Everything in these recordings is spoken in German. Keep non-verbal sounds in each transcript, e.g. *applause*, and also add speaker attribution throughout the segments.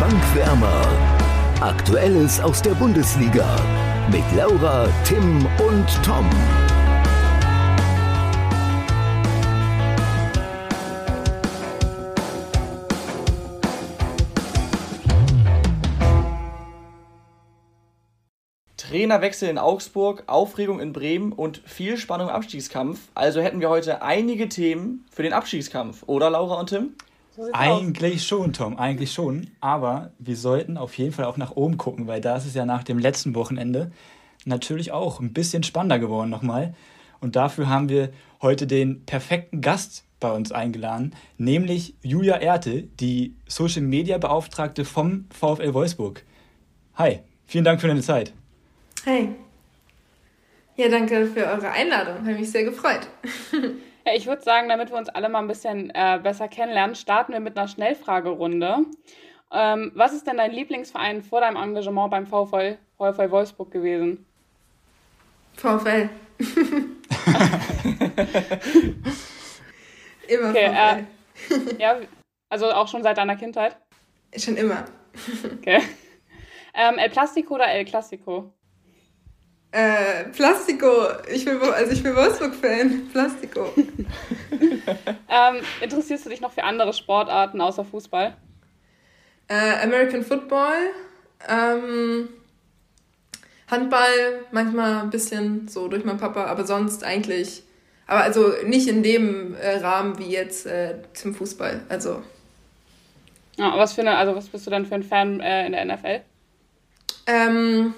Speaker 1: Bankwärmer. Aktuelles aus der Bundesliga mit Laura, Tim und Tom.
Speaker 2: Trainerwechsel in Augsburg, Aufregung in Bremen und viel Spannung im Abstiegskampf. Also hätten wir heute einige Themen für den Abstiegskampf, oder Laura und Tim?
Speaker 3: So eigentlich aus. schon, Tom, eigentlich schon. Aber wir sollten auf jeden Fall auch nach oben gucken, weil da ist es ja nach dem letzten Wochenende natürlich auch ein bisschen spannender geworden nochmal. Und dafür haben wir heute den perfekten Gast bei uns eingeladen, nämlich Julia Erte, die Social Media Beauftragte vom VfL Wolfsburg. Hi, vielen Dank für deine Zeit.
Speaker 4: Hi. Ja, danke für eure Einladung. Habe mich sehr gefreut. *laughs*
Speaker 5: ja, ich würde sagen, damit wir uns alle mal ein bisschen äh, besser kennenlernen, starten wir mit einer Schnellfragerunde. Ähm, was ist denn dein Lieblingsverein vor deinem Engagement beim VfL, VfL Wolfsburg gewesen?
Speaker 4: VfL. *laughs*
Speaker 5: immer okay, VfL. Äh, ja, also auch schon seit deiner Kindheit?
Speaker 4: Schon immer.
Speaker 5: okay. Ähm, El Plastico oder El Clasico?
Speaker 4: Äh, Plastico. Ich bin, also ich bin Wolfsburg-Fan. Plastico. *laughs*
Speaker 5: ähm, interessierst du dich noch für andere Sportarten außer Fußball?
Speaker 4: Äh, American Football. Ähm, Handball, manchmal ein bisschen so durch meinen Papa, aber sonst eigentlich. Aber also nicht in dem äh, Rahmen wie jetzt äh, zum Fußball. Also.
Speaker 5: Ja, was für eine, also was bist du dann für ein Fan äh, in der NFL?
Speaker 4: Ähm,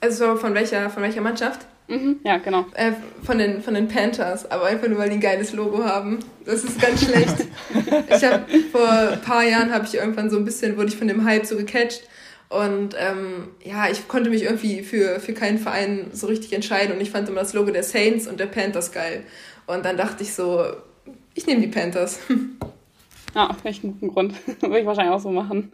Speaker 4: also von welcher, von welcher Mannschaft?
Speaker 5: Mhm, ja, genau.
Speaker 4: Äh, von, den, von den Panthers, aber einfach nur, weil die ein geiles Logo haben. Das ist ganz schlecht. *laughs* ich habe vor ein paar Jahren habe ich irgendwann so ein bisschen, wurde ich von dem Hype so gecatcht. Und ähm, ja, ich konnte mich irgendwie für, für keinen Verein so richtig entscheiden. Und ich fand immer das Logo der Saints und der Panthers geil. Und dann dachte ich so, ich nehme die Panthers. *laughs*
Speaker 5: Ja, vielleicht einen guten Grund. *laughs* Würde ich wahrscheinlich auch so machen.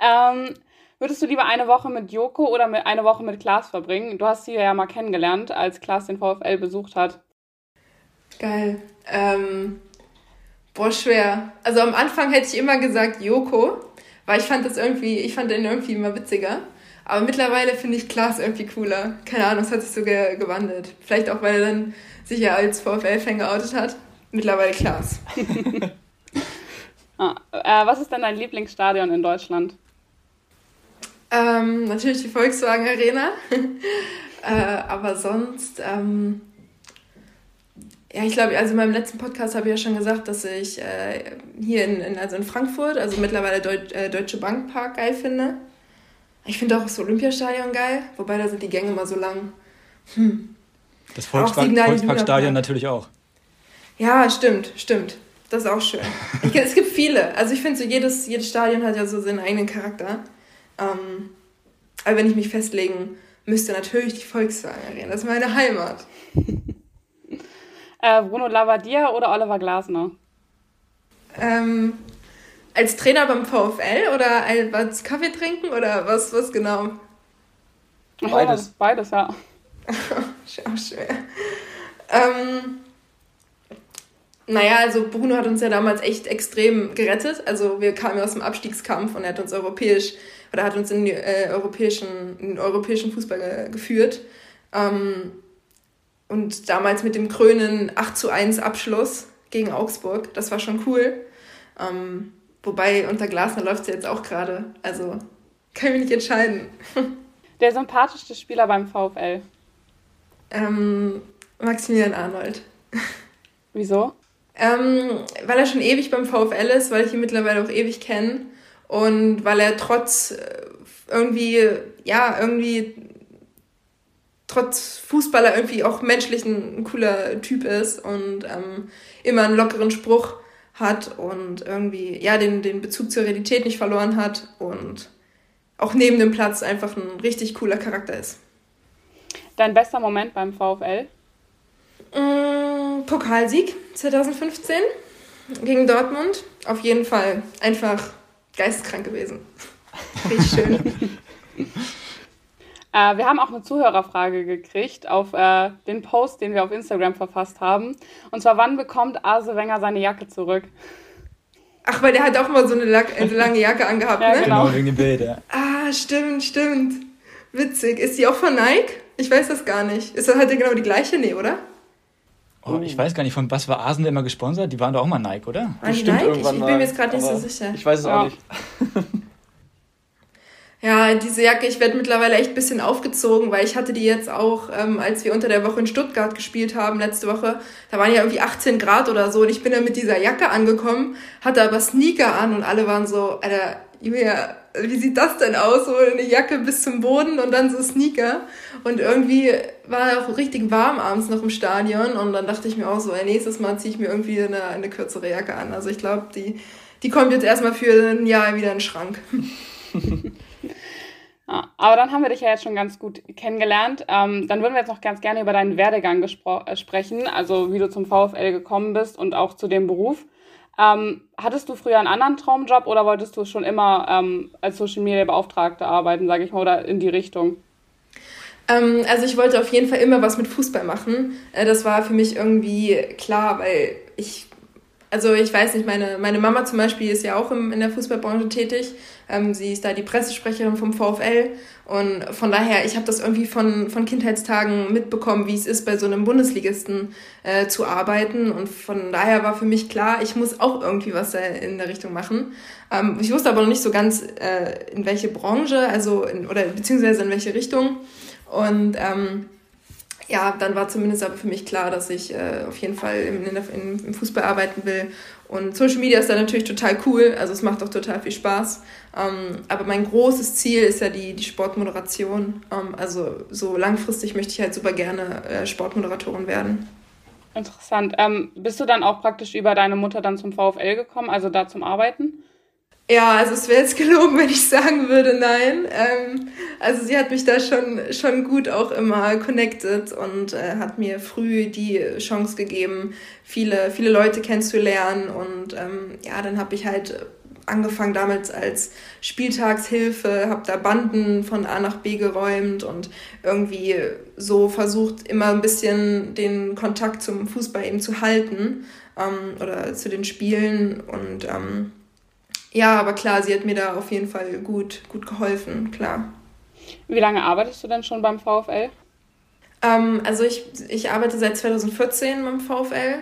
Speaker 5: ähm, Würdest du lieber eine Woche mit Joko oder eine Woche mit Klaas verbringen? Du hast sie ja mal kennengelernt, als Klaas den VfL besucht hat.
Speaker 4: Geil. Ähm, boah, schwer. Also am Anfang hätte ich immer gesagt Joko, weil ich fand das irgendwie, ich fand den irgendwie immer witziger. Aber mittlerweile finde ich Klaas irgendwie cooler. Keine Ahnung, es hat sich so ge gewandelt. Vielleicht auch, weil er dann sich ja als VfL-Fan geoutet hat. Mittlerweile Klaas. *laughs*
Speaker 5: ah, äh, was ist denn dein Lieblingsstadion in Deutschland?
Speaker 4: Ähm, natürlich die Volkswagen Arena. *laughs* äh, aber sonst, ähm, ja, ich glaube, also in meinem letzten Podcast habe ich ja schon gesagt, dass ich äh, hier in, in, also in Frankfurt, also mittlerweile Deut äh, Deutsche Bank Park geil finde. Ich finde auch das Olympiastadion geil, wobei da sind die Gänge immer so lang. Hm.
Speaker 3: Das Volkspark, Volksparkstadion natürlich auch.
Speaker 4: Ja, stimmt, stimmt. Das ist auch schön. *laughs* Ich, es gibt viele. Also ich finde so, jedes, jedes Stadion hat ja so seinen eigenen Charakter. Ähm, aber wenn ich mich festlegen müsste, natürlich die Volkswagen Arena. Das ist meine Heimat. *laughs*
Speaker 5: äh, Bruno Labbadia oder Oliver Glasner?
Speaker 4: Ähm, als Trainer beim VfL oder als Kaffee trinken oder was, was genau?
Speaker 5: Beides. Beides, *laughs* ja.
Speaker 4: Auch schwer. Ähm, naja, also Bruno hat uns ja damals echt extrem gerettet. Also wir kamen ja aus dem Abstiegskampf und er hat uns europäisch oder hat uns in, die, äh, europäischen, in den europäischen Fußball ge geführt. Ähm, und damals mit dem Krönen 8 zu 1 Abschluss gegen Augsburg, das war schon cool. Ähm, wobei unter Glasner läuft es ja jetzt auch gerade. Also kann ich mich nicht entscheiden. *laughs*
Speaker 5: Der sympathischste Spieler beim VfL?
Speaker 4: Ähm, Maximilian Arnold. *laughs*
Speaker 5: Wieso?
Speaker 4: Ähm, weil er schon ewig beim VfL ist, weil ich ihn mittlerweile auch ewig kenne und weil er trotz äh, irgendwie, ja, irgendwie trotz Fußballer irgendwie auch menschlich ein, cooler Typ ist und ähm, immer einen lockeren Spruch hat und irgendwie, ja, den, den Bezug zur Realität nicht verloren hat und auch neben dem Platz einfach ein richtig cooler Charakter ist.
Speaker 5: Dein bester Moment beim VfL?
Speaker 4: Mm, Pokalsieg 2015 gegen Dortmund. Auf jeden Fall einfach geisteskrank gewesen. *laughs* Richtig schön.
Speaker 5: äh, wir haben auch eine Zuhörerfrage gekriegt auf äh, den Post, den wir auf Instagram verfasst haben. Und zwar, wann bekommt Arse Wenger seine Jacke zurück?
Speaker 4: Ach, weil der hat auch mal so eine, Lack, eine lange Jacke angehabt,
Speaker 3: ja,
Speaker 4: ne?
Speaker 3: Genau, wegen dem Bild, ja.
Speaker 4: Ah, stimmt, stimmt. Witzig. Ist die auch von Nike? Ich weiß das gar nicht. Ist das halt genau die gleiche? Nee, oder?
Speaker 3: Oh, ich weiß gar nicht, von was war Arsenal immer gesponsert? Die waren doch auch mal Nike, oder?
Speaker 4: War die Nike? Ich, ich bin mir jetzt gerade nicht so sicher.
Speaker 2: Ich weiß es ja. auch nicht. *laughs*
Speaker 4: Ja, diese Jacke, ich werde mittlerweile echt ein bisschen aufgezogen, weil ich hatte die jetzt auch, ähm, als wir unter der Woche in Stuttgart gespielt haben, letzte Woche, da waren ja irgendwie 18 Grad oder so und ich bin dann mit dieser Jacke angekommen, hatte aber Sneaker an und alle waren so, Alter, Julia, wie sieht das denn aus? So eine Jacke bis zum Boden und dann so Sneaker. Und irgendwie war er auch richtig warm abends noch im Stadion und dann dachte ich mir auch so, nächstes Mal ziehe ich mir irgendwie eine, eine kürzere Jacke an. Also ich glaube, die, die kommt jetzt erstmal für ein Jahr wieder in den Schrank.
Speaker 5: Ja, *laughs* aber dann haben wir dich ja jetzt schon ganz gut kennengelernt. Ähm, dann würden wir jetzt noch ganz gerne über deinen Werdegang äh, sprechen, also wie du zum VfL gekommen bist und auch zu dem Beruf. Ähm, hattest du früher einen anderen Traumjob oder wolltest du schon immer ähm, als Social Media Beauftragte arbeiten, sage ich mal, oder in die Richtung?
Speaker 4: Ähm, also ich wollte auf jeden Fall immer was mit Fußball machen. Äh, das war für mich irgendwie klar, weil ich also ich weiß nicht, meine, meine Mama zum Beispiel ist ja auch im, in der Fußballbranche tätig. Ähm, sie ist da die Pressesprecherin vom VfL. Und von daher, ich habe das irgendwie von, von Kindheitstagen mitbekommen, wie es ist, bei so einem Bundesligisten äh, zu arbeiten. Und von daher war für mich klar, ich muss auch irgendwie was in der Richtung machen. Ähm, ich wusste aber noch nicht so ganz, äh, in welche Branche, also in, oder beziehungsweise in welche Richtung. Und ähm, ja, dann war zumindest aber für mich klar, dass ich äh, auf jeden Fall im, in, im Fußball arbeiten will. Und Social Media ist da natürlich total cool, also es macht auch total viel Spaß. Ähm, aber mein großes Ziel ist ja die, die Sportmoderation. Ähm, also so langfristig möchte ich halt super gerne äh, Sportmoderatorin werden.
Speaker 5: Interessant. Ähm, bist du dann auch praktisch über deine Mutter dann zum VfL gekommen, also da zum Arbeiten?
Speaker 4: Ja, also es wäre jetzt *laughs* gelogen, wenn ich sagen würde, nein. Ähm, also sie hat mich da schon, schon gut auch immer connected und äh, hat mir früh die Chance gegeben, viele, viele Leute kennenzulernen. Und ähm, ja, dann habe ich halt angefangen damals als Spieltagshilfe, habe da Banden von A nach B geräumt und irgendwie so versucht, immer ein bisschen den Kontakt zum Fußball eben zu halten ähm, oder zu den Spielen und ähm, ja, aber klar, sie hat mir da auf jeden Fall gut, gut geholfen, klar.
Speaker 5: Wie lange arbeitest du denn schon beim VfL?
Speaker 4: Ähm, also ich, ich arbeite seit 2014 beim VfL.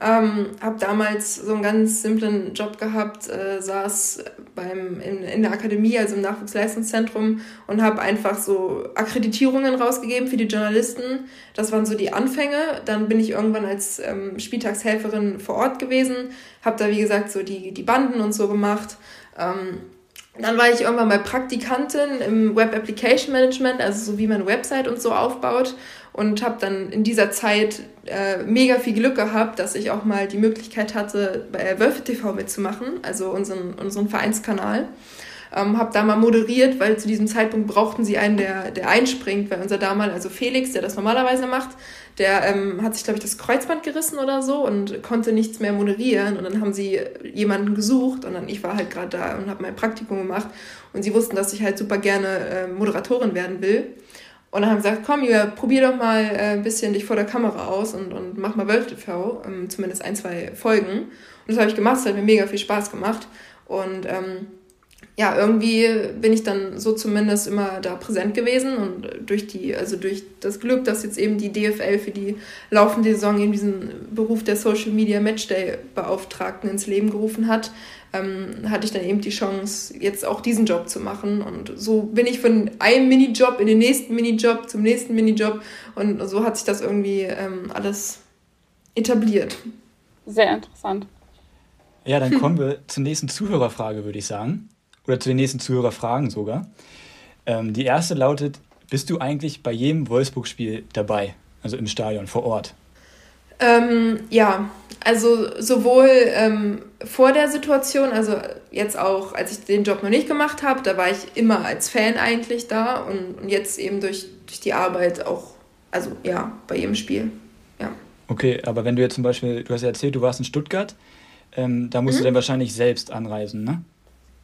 Speaker 4: Ähm, habe damals so einen ganz simplen Job gehabt, äh, saß beim, in, in der Akademie, also im Nachwuchsleistungszentrum und habe einfach so Akkreditierungen rausgegeben für die Journalisten. Das waren so die Anfänge. Dann bin ich irgendwann als ähm, Spieltagshelferin vor Ort gewesen, habe da wie gesagt so die, die Banden und so gemacht. Ähm, dann war ich irgendwann mal Praktikantin im Web Application Management, also so wie man Website und so aufbaut und habe dann in dieser Zeit äh, mega viel Glück gehabt, dass ich auch mal die Möglichkeit hatte, bei Wölfe TV mitzumachen, also unseren, unseren Vereinskanal. Ähm, habe da mal moderiert, weil zu diesem Zeitpunkt brauchten sie einen, der, der einspringt, weil unser damals, also Felix, der das normalerweise macht, der ähm, hat sich, glaube ich, das Kreuzband gerissen oder so und konnte nichts mehr moderieren. Und dann haben sie jemanden gesucht und dann ich war halt gerade da und habe mein Praktikum gemacht. Und sie wussten, dass ich halt super gerne äh, Moderatorin werden will. Und dann haben sie gesagt, komm, Julia, probier doch mal äh, ein bisschen dich vor der Kamera aus und, und mach mal Wölf TV, ähm, zumindest ein, zwei Folgen. Und das habe ich gemacht, es hat mir mega viel Spaß gemacht. Und ähm, ja, irgendwie bin ich dann so zumindest immer da präsent gewesen und durch die, also durch das Glück, dass jetzt eben die DFL für die laufende Saison eben diesen Beruf der Social Media Matchday Beauftragten ins Leben gerufen hat, ähm, hatte ich dann eben die Chance, jetzt auch diesen Job zu machen. Und so bin ich von einem Minijob in den nächsten Minijob zum nächsten Minijob. Und so hat sich das irgendwie ähm, alles etabliert.
Speaker 5: Sehr interessant.
Speaker 3: Ja, dann kommen *laughs* wir zur nächsten Zuhörerfrage, würde ich sagen. Oder zu den nächsten Zuhörerfragen sogar. Ähm, die erste lautet: Bist du eigentlich bei jedem Wolfsburg-Spiel dabei? Also im Stadion, vor Ort?
Speaker 4: Ähm, ja, also sowohl ähm, vor der Situation, also jetzt auch, als ich den Job noch nicht gemacht habe, da war ich immer als Fan eigentlich da und, und jetzt eben durch, durch die Arbeit auch, also ja, bei jedem Spiel. Ja.
Speaker 3: Okay, aber wenn du jetzt zum Beispiel, du hast ja erzählt, du warst in Stuttgart, ähm, da musst mhm. du dann wahrscheinlich selbst anreisen, ne?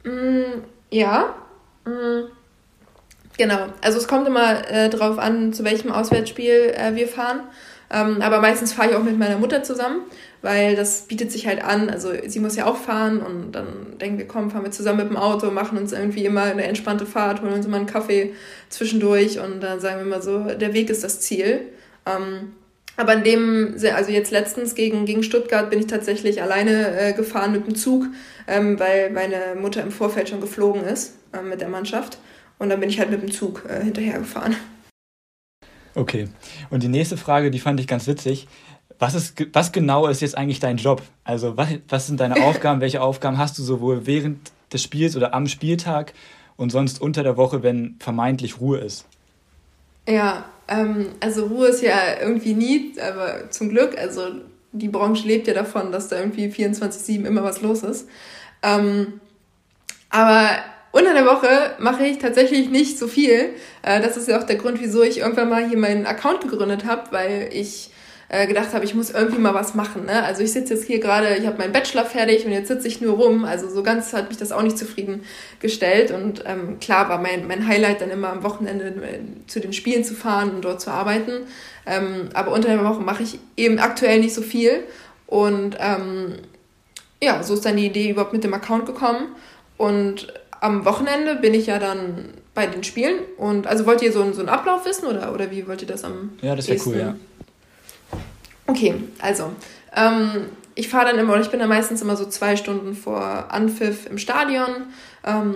Speaker 4: Mm, ja. Mm. Genau, also es kommt immer äh, drauf an, zu welchem Auswärtsspiel äh, wir fahren. Ähm, aber meistens fahre ich auch mit meiner Mutter zusammen, weil das bietet sich halt an. Also sie muss ja auch fahren und dann denken wir, komm, fahren wir zusammen mit dem Auto, machen uns irgendwie immer eine entspannte Fahrt, holen uns immer einen Kaffee zwischendurch und dann sagen wir mal so, der Weg ist das Ziel. Ähm, aber in dem, also jetzt letztens gegen, gegen Stuttgart bin ich tatsächlich alleine äh, gefahren mit dem Zug, ähm, weil meine Mutter im Vorfeld schon geflogen ist äh, mit der Mannschaft. Und dann bin ich halt mit dem Zug äh, hinterhergefahren.
Speaker 3: Okay. Und die nächste Frage, die fand ich ganz witzig. Was, ist, was genau ist jetzt eigentlich dein Job? Also was, was sind deine *laughs* Aufgaben? Welche Aufgaben hast du sowohl während des Spiels oder am Spieltag und sonst unter der Woche, wenn vermeintlich Ruhe ist?
Speaker 4: Ja, ähm, also Ruhe ist ja irgendwie nie, aber zum Glück, also die Branche lebt ja davon, dass da irgendwie 24-7 immer was los ist. Ähm, aber unter der Woche mache ich tatsächlich nicht so viel. Äh, das ist ja auch der Grund, wieso ich irgendwann mal hier meinen Account gegründet habe, weil ich äh, gedacht habe, ich muss irgendwie mal was machen. Ne? Also ich sitze jetzt hier gerade, ich habe meinen Bachelor fertig und jetzt sitze ich nur rum. Also so ganz hat mich das auch nicht zufriedengestellt. Und ähm, klar war mein, mein Highlight dann immer am Wochenende äh, zu den Spielen zu fahren und dort zu arbeiten. Ähm, aber unter der Woche mache ich eben aktuell nicht so viel. Und ähm, ja, so ist dann die Idee überhaupt mit dem Account gekommen. Und am Wochenende bin ich ja dann bei den Spielen. Und also wollt ihr so, so einen Ablauf wissen oder, oder wie wollt ihr das am Ja, das wäre cool, ja. Okay, also ähm, ich fahre dann immer, ich bin dann meistens immer so zwei Stunden vor Anpfiff im Stadion, ähm,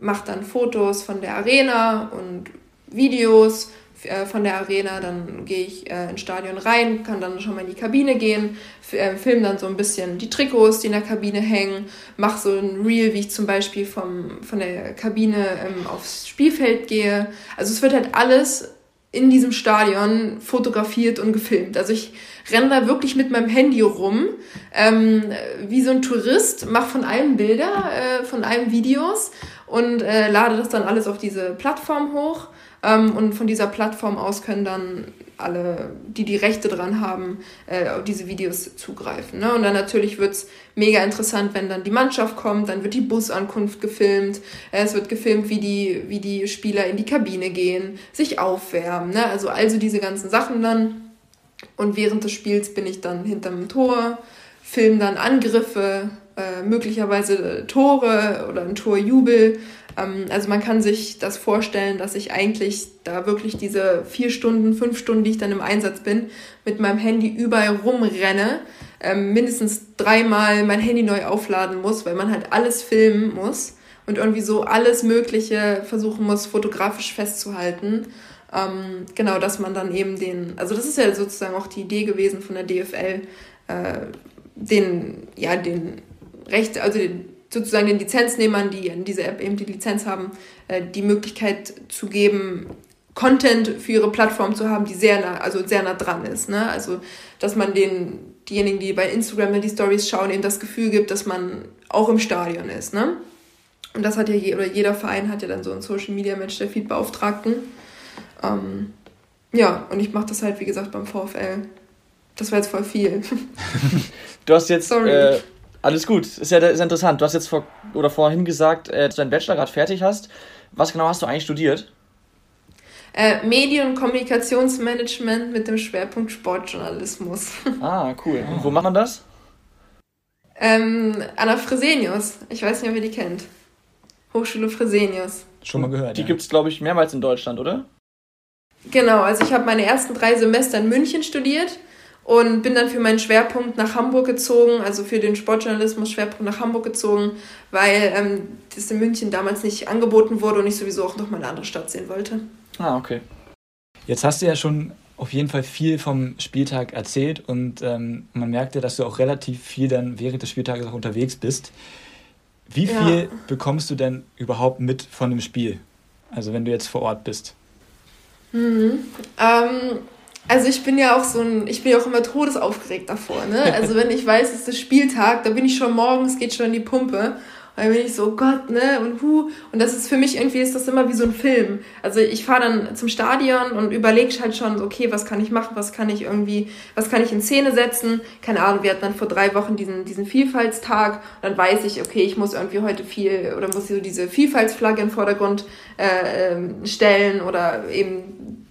Speaker 4: mache dann Fotos von der Arena und Videos äh, von der Arena, dann gehe ich äh, ins Stadion rein, kann dann schon mal in die Kabine gehen, äh, film dann so ein bisschen die Trikots, die in der Kabine hängen, mache so ein Reel, wie ich zum Beispiel vom, von der Kabine ähm, aufs Spielfeld gehe. Also es wird halt alles in diesem Stadion fotografiert und gefilmt. Also ich renne da wirklich mit meinem Handy rum, ähm, wie so ein Tourist, mache von allem Bilder, äh, von allem Videos und äh, lade das dann alles auf diese Plattform hoch. Ähm, und von dieser Plattform aus können dann alle, die die Rechte dran haben, äh, auf diese Videos zugreifen. Ne? Und dann natürlich wird's mega interessant, wenn dann die Mannschaft kommt, dann wird die Busankunft gefilmt, äh, es wird gefilmt, wie die, wie die Spieler in die Kabine gehen, sich aufwärmen. Ne? Also, also diese ganzen Sachen dann. Und während des Spiels bin ich dann hinterm Tor, film dann Angriffe, äh, möglicherweise Tore oder ein Torjubel. Ähm, also man kann sich das vorstellen, dass ich eigentlich da wirklich diese vier Stunden, fünf Stunden, die ich dann im Einsatz bin, mit meinem Handy überall rumrenne, ähm, mindestens dreimal mein Handy neu aufladen muss, weil man halt alles filmen muss und irgendwie so alles Mögliche versuchen muss, fotografisch festzuhalten. Ähm, genau, dass man dann eben den, also das ist ja sozusagen auch die Idee gewesen von der DFL, äh, den, ja, den Recht, also den, sozusagen den Lizenznehmern, die in dieser App eben die Lizenz haben, äh, die Möglichkeit zu geben, Content für ihre Plattform zu haben, die sehr nah, also sehr nah dran ist. Ne? Also, dass man den, diejenigen, die bei Instagram die Stories schauen, eben das Gefühl gibt, dass man auch im Stadion ist. Ne? Und das hat ja je, oder jeder Verein hat ja dann so einen Social Media Mensch der Feed Beauftragten. Ähm, ja, und ich mache das halt, wie gesagt, beim VfL. Das war jetzt voll viel. *laughs*
Speaker 2: du hast jetzt äh, alles gut, ist ja ist interessant. Du hast jetzt vor oder vorhin gesagt, äh, dass du deinen Bachelor gerade fertig hast. Was genau hast du eigentlich studiert?
Speaker 4: Äh, Medien- und Kommunikationsmanagement mit dem Schwerpunkt Sportjournalismus. *laughs*
Speaker 2: Ah, cool. Und wo macht man das?
Speaker 4: Ähm, an der Fresenius. Ich weiß nicht, ob ihr die kennt. Hochschule Fresenius.
Speaker 2: Schon mal gehört. Die ja. gibt es, glaube ich, mehrmals in Deutschland, oder?
Speaker 4: Genau, also ich habe meine ersten drei Semester in München studiert und bin dann für meinen Schwerpunkt nach Hamburg gezogen, also für den Sportjournalismus Schwerpunkt nach Hamburg gezogen, weil ähm, das in München damals nicht angeboten wurde und ich sowieso auch noch mal eine andere Stadt sehen wollte.
Speaker 2: Ah, okay.
Speaker 3: Jetzt hast du ja schon auf jeden Fall viel vom Spieltag erzählt und ähm, man merkt ja, dass du auch relativ viel dann während des Spieltages auch unterwegs bist. Wie viel ja. bekommst du denn überhaupt mit von dem Spiel? Also wenn du jetzt vor Ort bist.
Speaker 4: Mhm. Ähm, also ich bin ja auch so ein, ich bin ja auch immer todesaufgeregt davor, ne? Also wenn ich weiß, es ist Spieltag, da bin ich schon morgens, geht schon in die Pumpe. Dann bin ich so, Gott, ne, und hu. Und das ist für mich irgendwie, ist das immer wie so ein Film. Also ich fahre dann zum Stadion und überlege halt schon, okay, was kann ich machen, was kann ich irgendwie, was kann ich in Szene setzen. Keine Ahnung, wir hatten dann vor drei Wochen diesen, diesen Vielfaltstag. Dann weiß ich, okay, ich muss irgendwie heute viel, oder muss so diese Vielfaltsflagge in den Vordergrund äh, ähm, stellen oder eben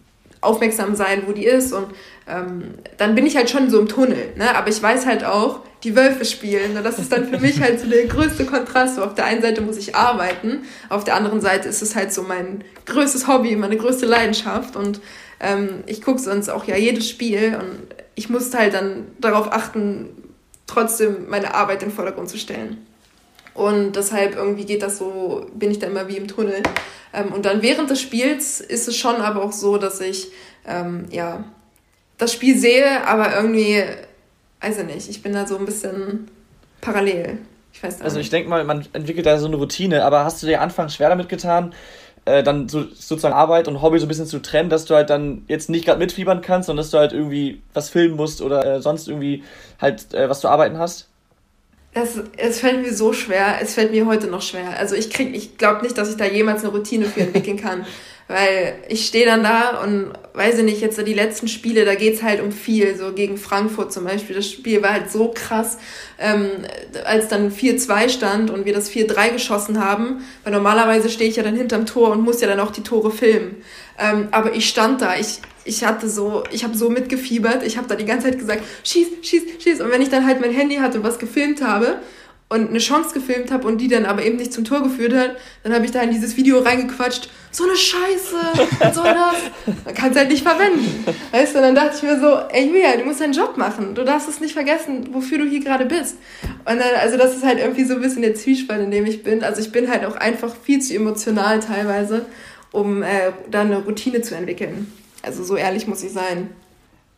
Speaker 4: aufmerksam sein, wo die ist und ähm, dann bin ich halt schon so im Tunnel. Ne? Aber ich weiß halt auch, die Wölfe spielen. Und das ist dann für mich halt so der größte Kontrast. So auf der einen Seite muss ich arbeiten, auf der anderen Seite ist es halt so mein größtes Hobby, meine größte Leidenschaft. Und ähm, ich gucke sonst auch ja jedes Spiel und ich musste halt dann darauf achten, trotzdem meine Arbeit in den Vordergrund zu stellen. Und deshalb irgendwie geht das so, bin ich da immer wie im Tunnel. Ähm, und dann während des Spiels ist es schon aber auch so, dass ich ähm, ja das Spiel sehe, aber irgendwie, weiß ich nicht, ich bin da so ein bisschen parallel.
Speaker 2: Ich weiß also ich denke mal, man entwickelt da so eine Routine, aber hast du dir anfangs schwer damit getan, äh, dann so, sozusagen Arbeit und Hobby so ein bisschen zu trennen, dass du halt dann jetzt nicht gerade mitfiebern kannst, sondern dass du halt irgendwie was filmen musst oder äh, sonst irgendwie halt äh, was zu arbeiten hast?
Speaker 4: Es, es fällt mir so schwer. Es fällt mir heute noch schwer. Also ich krieg, ich glaube nicht, dass ich da jemals eine Routine für entwickeln kann. *laughs* Weil ich stehe dann da und weiß ich nicht, jetzt so die letzten Spiele, da geht's halt um viel. So gegen Frankfurt zum Beispiel. Das Spiel war halt so krass, ähm, als dann 4-2 stand und wir das 4-3 geschossen haben. Weil normalerweise stehe ich ja dann hinterm Tor und muss ja dann auch die Tore filmen. Ähm, aber ich stand da, ich, ich hatte so, ich habe so mitgefiebert. Ich habe da die ganze Zeit gesagt, schieß, schieß, schieß. Und wenn ich dann halt mein Handy hatte und was gefilmt habe und eine Chance gefilmt habe und die dann aber eben nicht zum Tor geführt hat, dann habe ich da in dieses Video reingequatscht. So eine Scheiße, was soll das? Man kann es halt nicht verwenden. Weißt du, und dann dachte ich mir so, ey Julia, du musst deinen Job machen. Du darfst es nicht vergessen, wofür du hier gerade bist. Und dann, also das ist halt irgendwie so ein bisschen der Zwiespalt, in dem ich bin. Also ich bin halt auch einfach viel zu emotional teilweise, um äh, da eine Routine zu entwickeln. Also so ehrlich muss ich sein.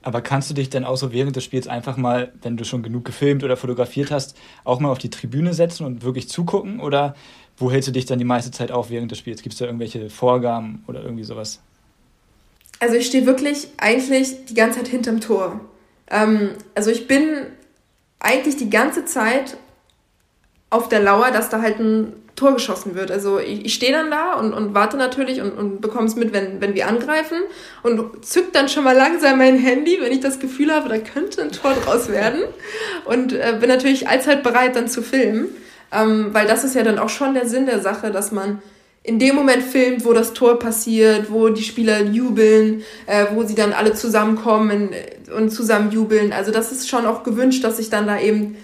Speaker 3: Aber kannst du dich dann auch so während des Spiels einfach mal, wenn du schon genug gefilmt oder fotografiert hast, auch mal auf die Tribüne setzen und wirklich zugucken? Oder wo hältst du dich dann die meiste Zeit auf während des Spiels? Gibt es da irgendwelche Vorgaben oder irgendwie sowas?
Speaker 4: Also ich stehe wirklich eigentlich die ganze Zeit hinterm Tor. Ähm, also ich bin eigentlich die ganze Zeit auf der Lauer, dass da halt ein Tor geschossen wird. Also ich, ich stehe dann da und, und warte natürlich und, und bekomme es mit, wenn, wenn wir angreifen und zück dann schon mal langsam mein Handy, wenn ich das Gefühl habe, da könnte ein Tor draus werden. Und äh, bin natürlich allzeit bereit, dann zu filmen. Ähm, weil das ist ja dann auch schon der Sinn der Sache, dass man in dem Moment filmt, wo das Tor passiert, wo die Spieler jubeln, äh, wo sie dann alle zusammenkommen und zusammen jubeln. Also das ist schon auch gewünscht, dass ich dann da eben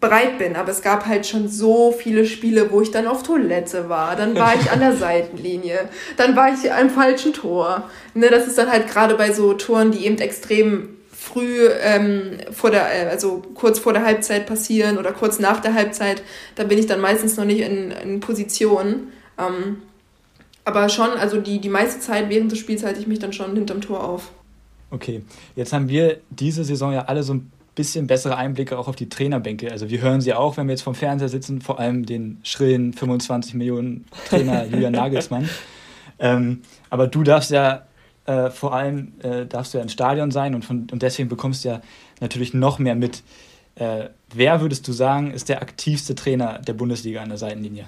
Speaker 4: bereit bin. Aber es gab halt schon so viele Spiele, wo ich dann auf Toilette war. Dann war ich an der *laughs* Seitenlinie. Dann war ich am falschen Tor. Ne, das ist dann halt gerade bei so Toren, die eben extrem früh ähm, vor der, äh, also kurz vor der Halbzeit passieren oder kurz nach der Halbzeit, da bin ich dann meistens noch nicht in, in Position. Ähm, aber schon, also die, die meiste Zeit während des Spiels halte ich mich dann schon hinterm Tor auf.
Speaker 3: Okay, jetzt haben wir diese Saison ja alle so ein bisschen bessere Einblicke auch auf die Trainerbänke. Also wir hören sie auch, wenn wir jetzt vom Fernseher sitzen, vor allem den schrillen 25 Millionen Trainer *laughs* Julian Nagelsmann. Ähm, aber du darfst ja äh, vor allem äh, darfst du ja im Stadion sein und, von, und deswegen bekommst du ja natürlich noch mehr mit. Äh, wer würdest du sagen, ist der aktivste Trainer der Bundesliga an der Seitenlinie?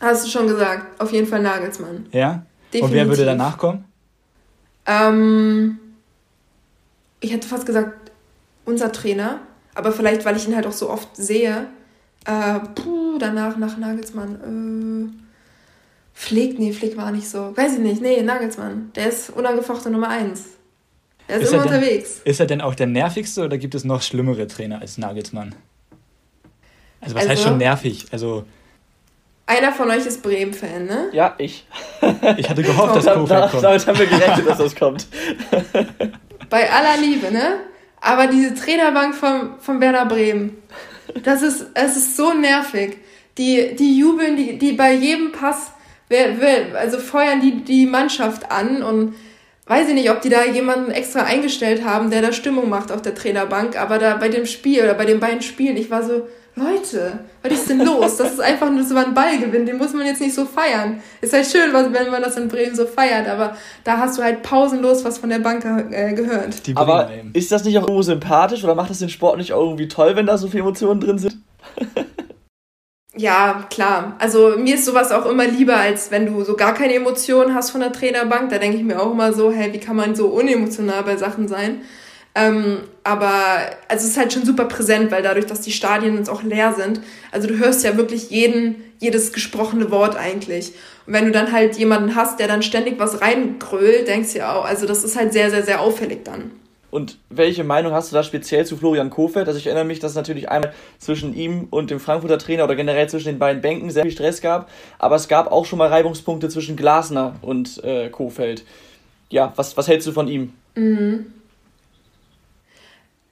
Speaker 4: Hast du schon gesagt, auf jeden Fall Nagelsmann.
Speaker 3: Ja? Definitiv. Und wer würde danach kommen?
Speaker 4: Ähm, ich hätte fast gesagt unser Trainer, aber vielleicht, weil ich ihn halt auch so oft sehe, äh, puh, danach nach Nagelsmann, äh, Flick, nee, Flick war nicht so. Weiß ich nicht, nee, Nagelsmann, der ist unangefochten Nummer eins. Er ist, ist
Speaker 3: immer er denn, unterwegs. Ist er denn auch der nervigste oder gibt es noch schlimmere Trainer als Nagelsmann? Also was also, heißt schon nervig? Also
Speaker 4: einer von euch ist Bremen-Fan, ne?
Speaker 2: Ja, ich.
Speaker 3: Ich hatte gehofft, dass Kofeld kommt.
Speaker 2: Damit haben wir gerechnet, dass das kommt.
Speaker 4: Bei aller Liebe, ne? Aber diese Trainerbank vom, vom Werder Bremen, das ist, es ist so nervig. Die, die jubeln, die, die bei jedem Pass, also feuern die, die Mannschaft an und weiß ich nicht, ob die da jemanden extra eingestellt haben, der da Stimmung macht auf der Trainerbank, aber da bei dem Spiel oder bei den beiden Spielen, ich war so, Leute, was ist denn los? Das ist einfach nur so ein Ballgewinn, den muss man jetzt nicht so feiern. Ist halt schön, wenn man das in Bremen so feiert, aber da hast du halt pausenlos was von der Bank äh, gehört.
Speaker 2: aber ist das nicht auch irgendwo sympathisch oder macht das den Sport nicht auch irgendwie toll, wenn da so viele Emotionen drin sind? *laughs*
Speaker 4: ja, klar. Also mir ist sowas auch immer lieber, als wenn du so gar keine Emotionen hast von der Trainerbank. Da denke ich mir auch immer so, hey, wie kann man so unemotional bei Sachen sein? Ähm, aber also es ist halt schon super präsent, weil dadurch, dass die Stadien jetzt auch leer sind, also du hörst ja wirklich jeden, jedes gesprochene Wort eigentlich. Und wenn du dann halt jemanden hast, der dann ständig was reingrölt, denkst du ja auch, also das ist halt sehr, sehr, sehr auffällig dann.
Speaker 2: Und welche Meinung hast du da speziell zu Florian Kofeld? Also ich erinnere mich, dass es natürlich einmal zwischen ihm und dem Frankfurter Trainer oder generell zwischen den beiden Bänken sehr viel Stress gab, aber es gab auch schon mal Reibungspunkte zwischen Glasner und äh, Kofeld. Ja, was, was hältst du von ihm?
Speaker 4: Mhm.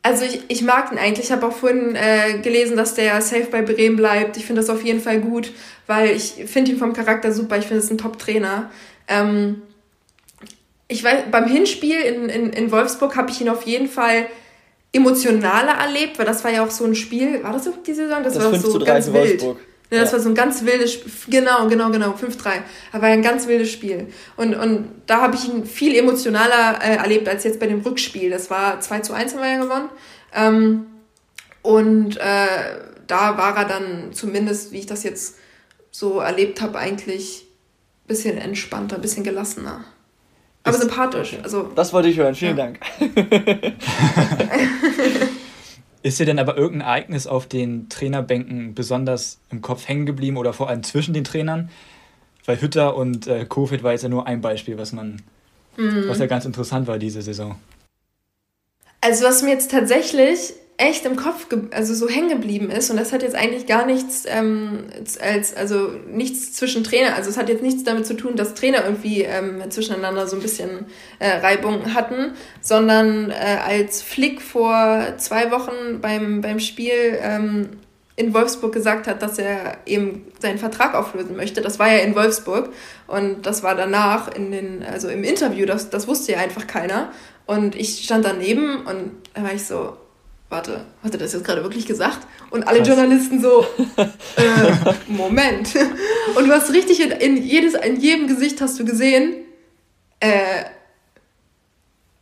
Speaker 4: Also ich, ich mag ihn eigentlich. Ich habe auch vorhin äh, gelesen, dass der safe bei Bremen bleibt. Ich finde das auf jeden Fall gut, weil ich finde ihn vom Charakter super. Ich finde es ein Top-Trainer. Ähm, ich weiß, beim Hinspiel in, in, in Wolfsburg habe ich ihn auf jeden Fall emotionaler erlebt, weil das war ja auch so ein Spiel, war das so die Saison? Das, das war so ganz wild. Wolfsburg. Ja, das ja. war so ein ganz wildes Spiel. Genau, genau, genau. 5-3. Aber ein ganz wildes Spiel. Und, und da habe ich ihn viel emotionaler äh, erlebt als jetzt bei dem Rückspiel. Das war 2 zu 1 haben wir ja gewonnen. Ähm, und äh, da war er dann zumindest, wie ich das jetzt so erlebt habe, eigentlich ein bisschen entspannter, ein bisschen gelassener. Aber sympathisch. Also,
Speaker 2: das wollte ich hören. Vielen ja. Dank. *laughs* *laughs*
Speaker 3: Ist dir denn aber irgendein Ereignis auf den Trainerbänken besonders im Kopf hängen geblieben oder vor allem zwischen den Trainern? Weil Hütter und äh, Kofit war jetzt ja nur ein Beispiel, was man, mhm. was ja ganz interessant war diese Saison.
Speaker 4: Also was mir jetzt tatsächlich echt im Kopf, also so hängen geblieben ist. Und das hat jetzt eigentlich gar nichts ähm, als, also nichts zwischen Trainer, also es hat jetzt nichts damit zu tun, dass Trainer irgendwie ähm, zwischeneinander so ein bisschen äh, Reibung hatten, sondern äh, als Flick vor zwei Wochen beim, beim Spiel ähm, in Wolfsburg gesagt hat, dass er eben seinen Vertrag auflösen möchte. Das war ja in Wolfsburg und das war danach in den, also im Interview, das, das wusste ja einfach keiner. Und ich stand daneben und da war ich so, warte, hat er das jetzt gerade wirklich gesagt? Und alle Krass. Journalisten so, *laughs* äh, Moment. Und du hast richtig in, in, jedes, in jedem Gesicht hast du gesehen, äh,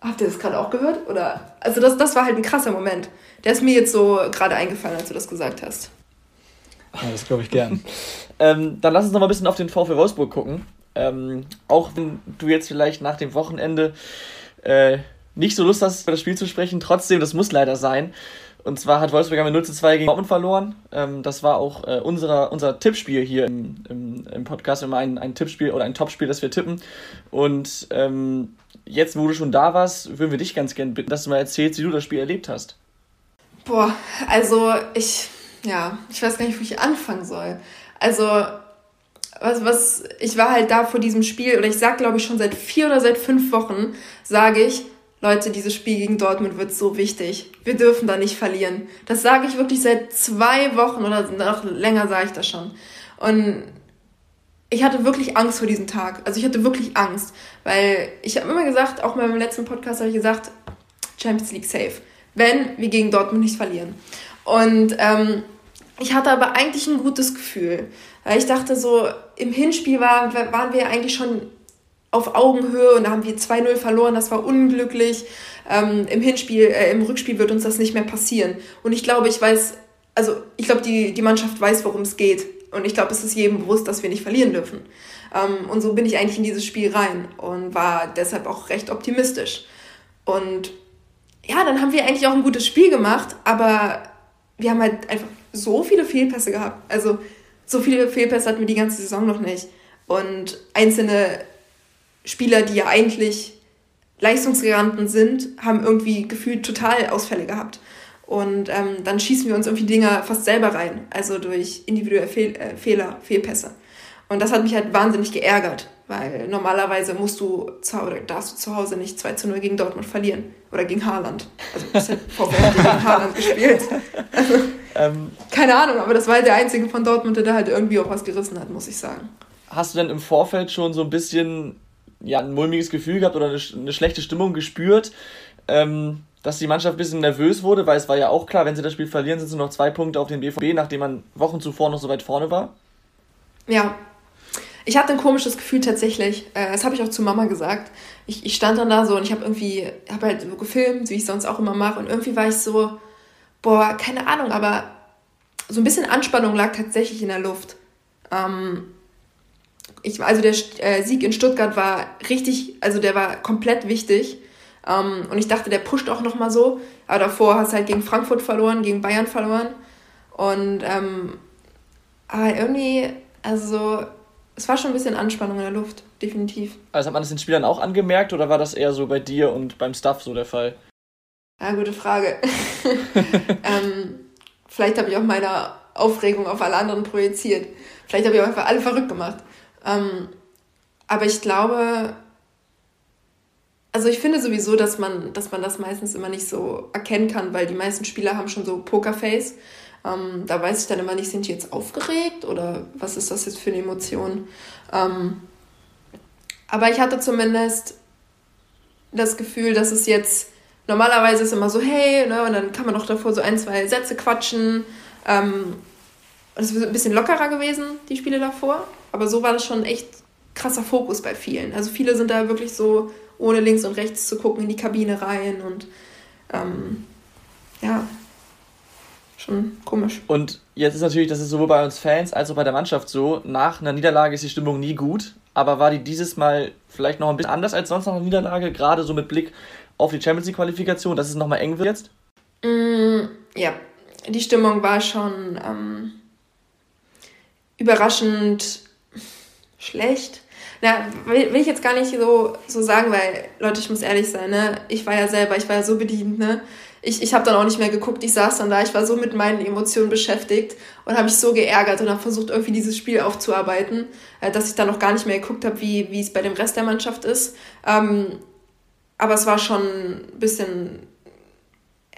Speaker 4: habt ihr das gerade auch gehört? Oder, also das, das war halt ein krasser Moment. Der ist mir jetzt so gerade eingefallen, als du das gesagt hast.
Speaker 3: Ja, das glaube ich gern.
Speaker 2: ähm, dann lass uns noch mal ein bisschen auf den VfL Wolfsburg gucken. Ähm, auch wenn du jetzt vielleicht nach dem Wochenende äh, nicht so Lust hast, über das Spiel zu sprechen. Trotzdem, das muss leider sein. Und zwar hat Wolfsburg mit 0 zu 2 gegen Dortmund verloren. Ähm, das war auch äh, unserer, unser Tippspiel hier im, im, im Podcast, immer ein, ein Tippspiel oder ein Topspiel, das wir tippen. Und ähm, jetzt, wo du schon da warst, würden wir dich ganz gerne bitten, dass du mal erzählst, wie du das Spiel erlebt hast.
Speaker 4: Boah, also ich, ja, ich weiß gar nicht, wo ich anfangen soll. Also, was, was, ich war halt da vor diesem Spiel, oder ich sag, glaube ich, schon seit vier oder seit fünf Wochen, sage ich, Leute, dieses Spiel gegen Dortmund wird so wichtig. Wir dürfen da nicht verlieren. Das sage ich wirklich seit zwei Wochen oder noch länger sage ich das schon. Und ich hatte wirklich Angst vor diesem Tag. Also ich hatte wirklich Angst, weil ich habe immer gesagt, auch beim letzten Podcast habe ich gesagt, Champions League safe, wenn wir gegen Dortmund nicht verlieren. Und ähm, ich hatte aber eigentlich ein gutes Gefühl, weil ich dachte so, im Hinspiel war, waren wir eigentlich schon auf Augenhöhe und da haben wir 2-0 verloren, das war unglücklich. Ähm, Im Hinspiel, äh, im Rückspiel wird uns das nicht mehr passieren. Und ich glaube, ich weiß, also ich glaube, die, die Mannschaft weiß, worum es geht. Und ich glaube, es ist jedem bewusst, dass wir nicht verlieren dürfen. Ähm, und so bin ich eigentlich in dieses Spiel rein und war deshalb auch recht optimistisch. Und ja, dann haben wir eigentlich auch ein gutes Spiel gemacht, aber wir haben halt einfach so viele Fehlpässe gehabt. Also so viele Fehlpässe hatten wir die ganze Saison noch nicht. Und einzelne Spieler, die ja eigentlich Leistungsgaranten sind, haben irgendwie gefühlt total Ausfälle gehabt. Und ähm, dann schießen wir uns irgendwie Dinger fast selber rein, also durch individuelle Fehl äh, Fehler, Fehlpässe. Und das hat mich halt wahnsinnig geärgert, weil normalerweise musst du zu, oder darfst du zu Hause nicht 2 zu 0 gegen Dortmund verlieren. Oder gegen Haaland. Also das hat VfL gegen Haaland gespielt. Also, ähm, keine Ahnung, aber das war halt der einzige von Dortmund, der da halt irgendwie auch was gerissen hat, muss ich sagen.
Speaker 2: Hast du denn im Vorfeld schon so ein bisschen ja, ein mulmiges Gefühl gehabt oder eine, eine schlechte Stimmung gespürt, ähm, dass die Mannschaft ein bisschen nervös wurde, weil es war ja auch klar, wenn sie das Spiel verlieren, sind es nur noch zwei Punkte auf den BVB, nachdem man Wochen zuvor noch so weit vorne war.
Speaker 4: Ja, ich hatte ein komisches Gefühl tatsächlich. Äh, das habe ich auch zu Mama gesagt. Ich, ich stand dann da so und ich habe irgendwie, habe halt so gefilmt, wie ich sonst auch immer mache. Und irgendwie war ich so, boah, keine Ahnung, aber so ein bisschen Anspannung lag tatsächlich in der Luft. Ähm, ich, also der äh, Sieg in Stuttgart war richtig, also der war komplett wichtig. Ähm, und ich dachte, der pusht auch nochmal so. Aber davor hast du halt gegen Frankfurt verloren, gegen Bayern verloren. Und ähm, aber irgendwie, also es war schon ein bisschen Anspannung in der Luft, definitiv.
Speaker 2: Also hat man das den Spielern auch angemerkt oder war das eher so bei dir und beim Staff so der Fall?
Speaker 4: Ja, gute Frage. *laughs* ähm, vielleicht habe ich auch meine Aufregung auf alle anderen projiziert. Vielleicht habe ich auch einfach alle verrückt gemacht. Ähm, aber ich glaube, also ich finde sowieso, dass man, dass man das meistens immer nicht so erkennen kann, weil die meisten Spieler haben schon so Pokerface. Ähm, da weiß ich dann immer nicht, sind die jetzt aufgeregt oder was ist das jetzt für eine Emotion? Ähm, aber ich hatte zumindest das Gefühl, dass es jetzt normalerweise ist immer so, hey, ne, und dann kann man noch davor so ein, zwei Sätze quatschen. Ähm, es ist ein bisschen lockerer gewesen, die Spiele davor. Aber so war das schon echt krasser Fokus bei vielen. Also viele sind da wirklich so, ohne links und rechts zu gucken, in die Kabine rein und ähm, ja, schon komisch.
Speaker 2: Und jetzt ist natürlich, das ist sowohl bei uns Fans als auch bei der Mannschaft so, nach einer Niederlage ist die Stimmung nie gut, aber war die dieses Mal vielleicht noch ein bisschen anders als sonst nach einer Niederlage, gerade so mit Blick auf die Champions League Qualifikation, dass es nochmal eng wird jetzt?
Speaker 4: Mm, ja, die Stimmung war schon ähm, überraschend schlecht. Na, will, will ich jetzt gar nicht so, so sagen, weil, Leute, ich muss ehrlich sein, ne? Ich war ja selber, ich war ja so bedient, ne? Ich, ich habe dann auch nicht mehr geguckt, ich saß dann da, ich war so mit meinen Emotionen beschäftigt und habe mich so geärgert und habe versucht, irgendwie dieses Spiel aufzuarbeiten, äh, dass ich dann noch gar nicht mehr geguckt habe, wie, wie es bei dem Rest der Mannschaft ist. Ähm, aber es war schon ein bisschen,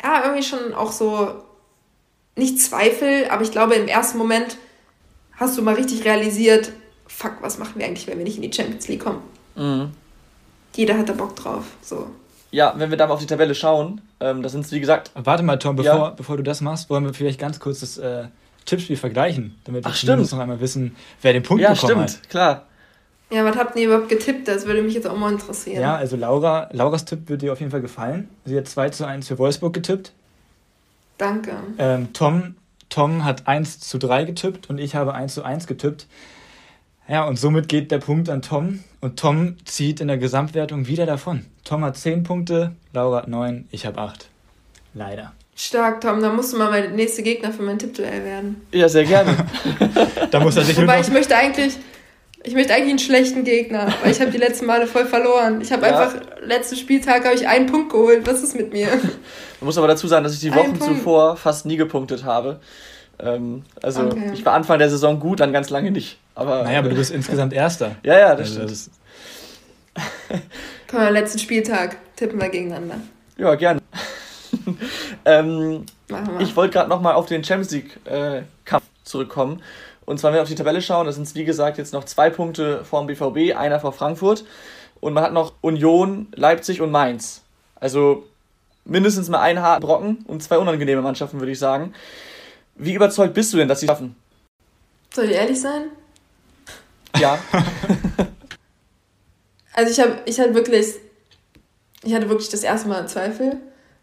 Speaker 4: ja, irgendwie schon auch so, nicht Zweifel, aber ich glaube, im ersten Moment hast du mal richtig realisiert, fuck, was machen wir eigentlich, wenn wir nicht in die Champions League kommen? Mhm. Jeder hat da Bock drauf, so.
Speaker 2: Ja, wenn wir da mal auf die Tabelle schauen, ähm, das sind wie gesagt.
Speaker 3: Warte mal, Tom, bevor, ja. bevor du das machst, wollen wir vielleicht ganz kurz das äh, Tippspiel vergleichen, damit wir stimmt. noch einmal wissen, wer den Punkt ja, bekommen stimmt,
Speaker 2: hat. klar.
Speaker 4: Ja, was habt ihr überhaupt getippt? Das würde mich jetzt auch mal interessieren.
Speaker 3: Ja, also Laura, Lauras Tipp wird dir auf jeden Fall gefallen. Sie hat 2 zu 1 für Wolfsburg getippt.
Speaker 4: Danke.
Speaker 3: Ähm, Tom, Tom hat 1 zu 3 getippt und ich habe 1 zu 1 getippt. Ja, und somit geht der Punkt an Tom. Und Tom zieht in der Gesamtwertung wieder davon. Tom hat 10 Punkte, Laura hat 9, ich habe 8. Leider.
Speaker 4: Stark, Tom. Dann musst du mal mein nächster Gegner für mein Tippduell werden.
Speaker 2: Ja, sehr gerne. *laughs*
Speaker 3: da muss er sich
Speaker 4: Wobei ich möchte eigentlich, ich möchte eigentlich einen schlechten Gegner, weil ich habe die letzten Male voll verloren. Ich habe ja. einfach, letzten Spieltag habe ich einen Punkt geholt. Was ist mit mir? Man
Speaker 2: muss aber dazu sagen, dass ich die Wochen zuvor fast nie gepunktet habe. Ähm, also okay. ich war Anfang der Saison gut, dann ganz lange nicht. Aber,
Speaker 3: naja, aber du bist insgesamt Erster. *laughs*
Speaker 2: Ja, ja, das also, stimmt.
Speaker 4: Das Komm, letzten Spieltag tippen wir gegeneinander.
Speaker 2: Ja, gerne. *laughs* ähm, ich wollte gerade nochmal auf den Champions League-Kampf äh, zurückkommen. Und zwar, wenn wir auf die Tabelle schauen, da sind es wie gesagt jetzt noch zwei Punkte vor dem BVB, einer vor Frankfurt. Und man hat noch Union, Leipzig und Mainz. Also mindestens mal einen harten Brocken und zwei unangenehme Mannschaften, würde ich sagen. Wie überzeugt bist du denn, dass sie schaffen?
Speaker 4: Soll ich ehrlich sein?
Speaker 2: Ja. *laughs*
Speaker 4: also ich habe ich halt wirklich ich hatte wirklich das erste Mal Zweifel,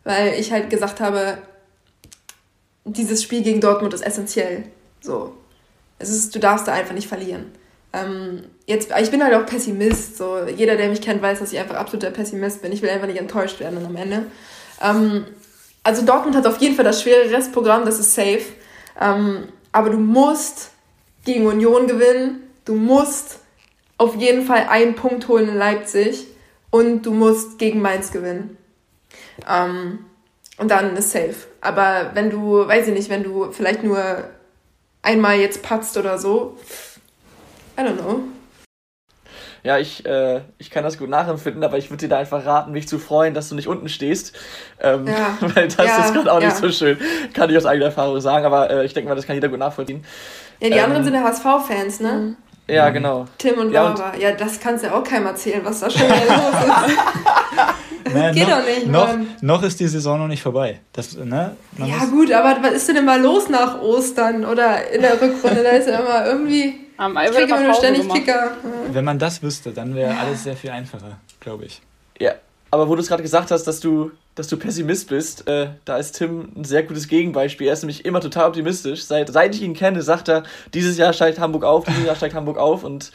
Speaker 4: weil ich halt gesagt habe, dieses Spiel gegen Dortmund ist essentiell. So. Es ist, du darfst da einfach nicht verlieren. Ähm, jetzt, ich bin halt auch Pessimist. So. Jeder, der mich kennt, weiß, dass ich einfach absoluter Pessimist bin. Ich will einfach nicht enttäuscht werden am Ende. Ähm, also Dortmund hat auf jeden Fall das schwere Restprogramm, das ist safe. Ähm, aber du musst gegen Union gewinnen. Du musst auf jeden Fall einen Punkt holen in Leipzig. Und du musst gegen Mainz gewinnen. Ähm, und dann ist safe. Aber wenn du, weiß ich nicht, wenn du vielleicht nur einmal jetzt patzt oder so. I don't know.
Speaker 2: Ja, ich, äh, ich kann das gut nachempfinden, aber ich würde dir da einfach raten, mich zu freuen, dass du nicht unten stehst. Ähm, ja. *laughs* Weil das ja, ist gerade auch ja. nicht so schön. Kann ich aus eigener Erfahrung sagen, aber äh, ich denke mal, das kann jeder gut nachvollziehen.
Speaker 4: Ja, die ähm, anderen sind ja HSV-Fans, ne?
Speaker 2: Mhm. Ja, genau.
Speaker 4: Tim und Laura. Ja, ja, das kannst du ja auch keinem erzählen, was da schon wieder los ist. *laughs*
Speaker 3: naja, Geht noch, doch nicht, noch, Mann. Noch ist die Saison noch nicht vorbei. Das, ne?
Speaker 4: Man ja, gut, aber was ist denn immer los nach Ostern oder in der Rückrunde? da ist ja immer irgendwie. Am ich kriege immer nur
Speaker 3: ständig Kicker. Wenn man das wüsste, dann wäre ja. alles sehr viel einfacher, glaube ich.
Speaker 2: Ja, aber wo du es gerade gesagt hast, dass du, dass du Pessimist bist, äh, da ist Tim ein sehr gutes Gegenbeispiel. Er ist nämlich immer total optimistisch. Seit, seit ich ihn kenne, sagt er, dieses Jahr steigt Hamburg auf, dieses Jahr steigt Hamburg auf und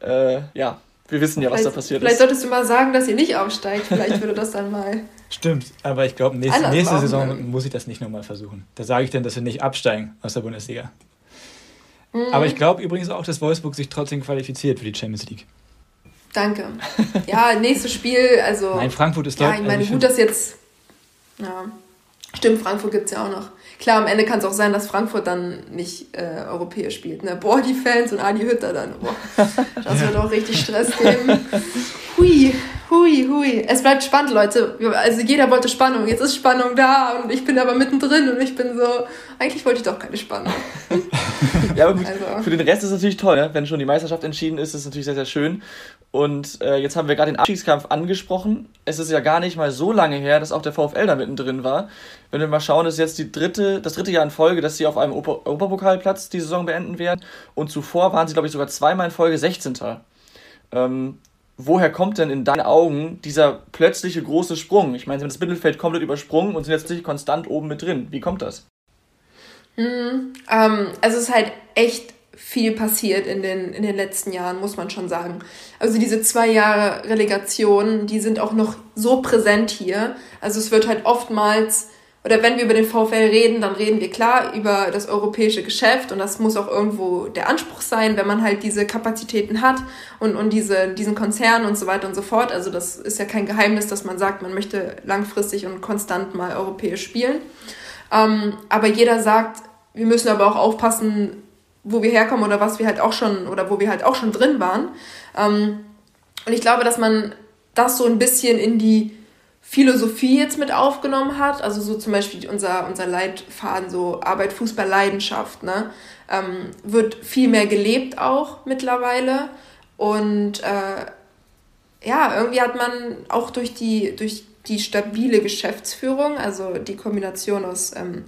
Speaker 2: äh, ja, wir wissen ja, was
Speaker 4: da
Speaker 2: passiert
Speaker 4: vielleicht ist. Vielleicht solltest du mal sagen, dass ihr nicht aufsteigt. Vielleicht würde das dann mal. *laughs*
Speaker 3: Stimmt, aber ich glaube, nächste, nächste Saison dann. muss ich das nicht nochmal versuchen. Da sage ich dann, dass wir nicht absteigen aus der Bundesliga. Mhm. Aber ich glaube übrigens auch, dass Wolfsburg sich trotzdem qualifiziert für die Champions League.
Speaker 4: Danke. *laughs* Ja, nächstes Spiel, also.
Speaker 3: Nein, Frankfurt ist
Speaker 4: Ja, ich meine, also gut, dass jetzt. Ja. Stimmt, Frankfurt gibt es ja auch noch. Klar, am Ende kann es auch sein, dass Frankfurt dann nicht äh, europäisch spielt. Ne? Boah, die Fans und Adi Hütter dann. Boah, *laughs* das wird auch richtig Stress geben. Hui, hui, hui. Es bleibt spannend, Leute. Also jeder wollte Spannung. Jetzt ist Spannung da und ich bin aber mittendrin und ich bin so, eigentlich wollte ich doch keine Spannung. *laughs*
Speaker 2: ja, aber gut, also. für den Rest ist es natürlich toll, ne? wenn schon die Meisterschaft entschieden ist, ist es natürlich sehr, sehr schön. Und äh, jetzt haben wir gerade den Abstiegskampf angesprochen. Es ist ja gar nicht mal so lange her, dass auch der VfL da mittendrin war. Wenn wir mal schauen, ist jetzt die dritte, das dritte Jahr in Folge, dass sie auf einem Europapokalplatz die Saison beenden werden. Und zuvor waren sie, glaube ich, sogar zweimal in Folge 16. Ähm, woher kommt denn in deinen Augen dieser plötzliche große Sprung? Ich meine, sie haben das Mittelfeld komplett übersprungen und sind jetzt nicht konstant oben mit drin. Wie kommt das?
Speaker 4: Mhm, ähm, also es ist halt echt viel passiert in den, in den letzten Jahren, muss man schon sagen. Also diese zwei Jahre Relegation, die sind auch noch so präsent hier. Also es wird halt oftmals, oder wenn wir über den VfL reden, dann reden wir klar über das europäische Geschäft und das muss auch irgendwo der Anspruch sein, wenn man halt diese Kapazitäten hat und, und diese, diesen Konzern und so weiter und so fort. Also das ist ja kein Geheimnis, dass man sagt, man möchte langfristig und konstant mal europäisch spielen. Ähm, aber jeder sagt, wir müssen aber auch aufpassen, wo wir herkommen oder was wir halt auch schon oder wo wir halt auch schon drin waren. Ähm, und ich glaube, dass man das so ein bisschen in die Philosophie jetzt mit aufgenommen hat. Also so zum Beispiel unser, unser Leitfaden, so Arbeit, Fußball, Leidenschaft, ne? Ähm, wird viel mehr gelebt auch mittlerweile. Und äh, ja, irgendwie hat man auch durch die, durch die stabile Geschäftsführung, also die Kombination aus ähm,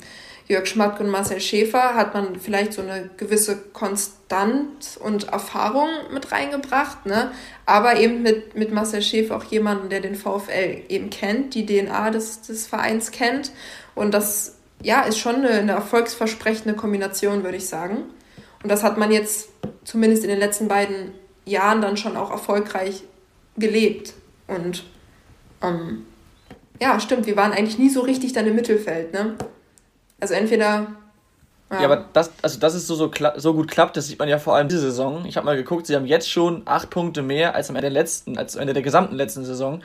Speaker 4: Jörg Schmatt und Marcel Schäfer hat man vielleicht so eine gewisse Konstant und Erfahrung mit reingebracht, ne? aber eben mit, mit Marcel Schäfer auch jemanden, der den VfL eben kennt, die DNA des, des Vereins kennt und das ja, ist schon eine, eine erfolgsversprechende Kombination, würde ich sagen. Und das hat man jetzt zumindest in den letzten beiden Jahren dann schon auch erfolgreich gelebt. Und ähm, ja, stimmt, wir waren eigentlich nie so richtig dann im Mittelfeld, ne? Also entweder.
Speaker 2: Ja, ja aber das, also dass es so, so, so gut klappt, das sieht man ja vor allem diese Saison. Ich habe mal geguckt, sie haben jetzt schon acht Punkte mehr als am Ende der letzten, als am Ende der gesamten letzten Saison.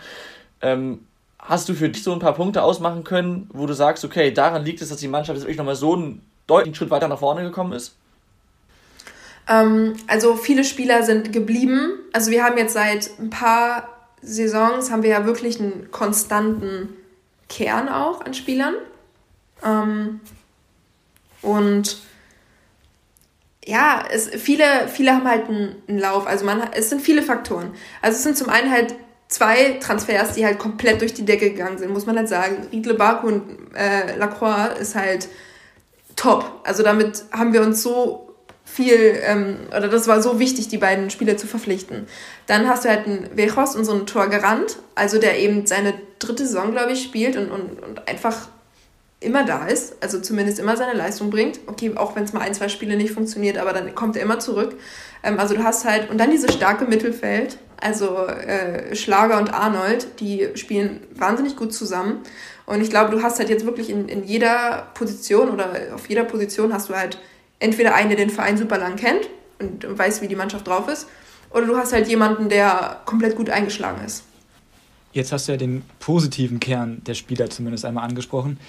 Speaker 2: Ähm, hast du für dich so ein paar Punkte ausmachen können, wo du sagst, okay, daran liegt es, dass die Mannschaft jetzt wirklich nochmal so einen deutlichen Schritt weiter nach vorne gekommen ist?
Speaker 4: Ähm, also viele Spieler sind geblieben. Also wir haben jetzt seit ein paar Saisons haben wir ja wirklich einen konstanten Kern auch an Spielern. Ähm, und ja, es, viele, viele haben halt einen, einen Lauf. Also man, es sind viele Faktoren. Also es sind zum einen halt zwei Transfers, die halt komplett durch die Decke gegangen sind, muss man halt sagen. Riedle Baku und äh, Lacroix ist halt top. Also damit haben wir uns so viel, ähm, oder das war so wichtig, die beiden Spieler zu verpflichten. Dann hast du halt einen Vejos und so einen Torgarant, also der eben seine dritte Saison, glaube ich, spielt und, und, und einfach immer da ist, also zumindest immer seine Leistung bringt. Okay, auch wenn es mal ein, zwei Spiele nicht funktioniert, aber dann kommt er immer zurück. Ähm, also du hast halt, und dann dieses starke Mittelfeld, also äh, Schlager und Arnold, die spielen wahnsinnig gut zusammen. Und ich glaube, du hast halt jetzt wirklich in, in jeder Position oder auf jeder Position hast du halt entweder einen, der den Verein super lang kennt und weiß, wie die Mannschaft drauf ist, oder du hast halt jemanden, der komplett gut eingeschlagen ist.
Speaker 3: Jetzt hast du ja den positiven Kern der Spieler zumindest einmal angesprochen.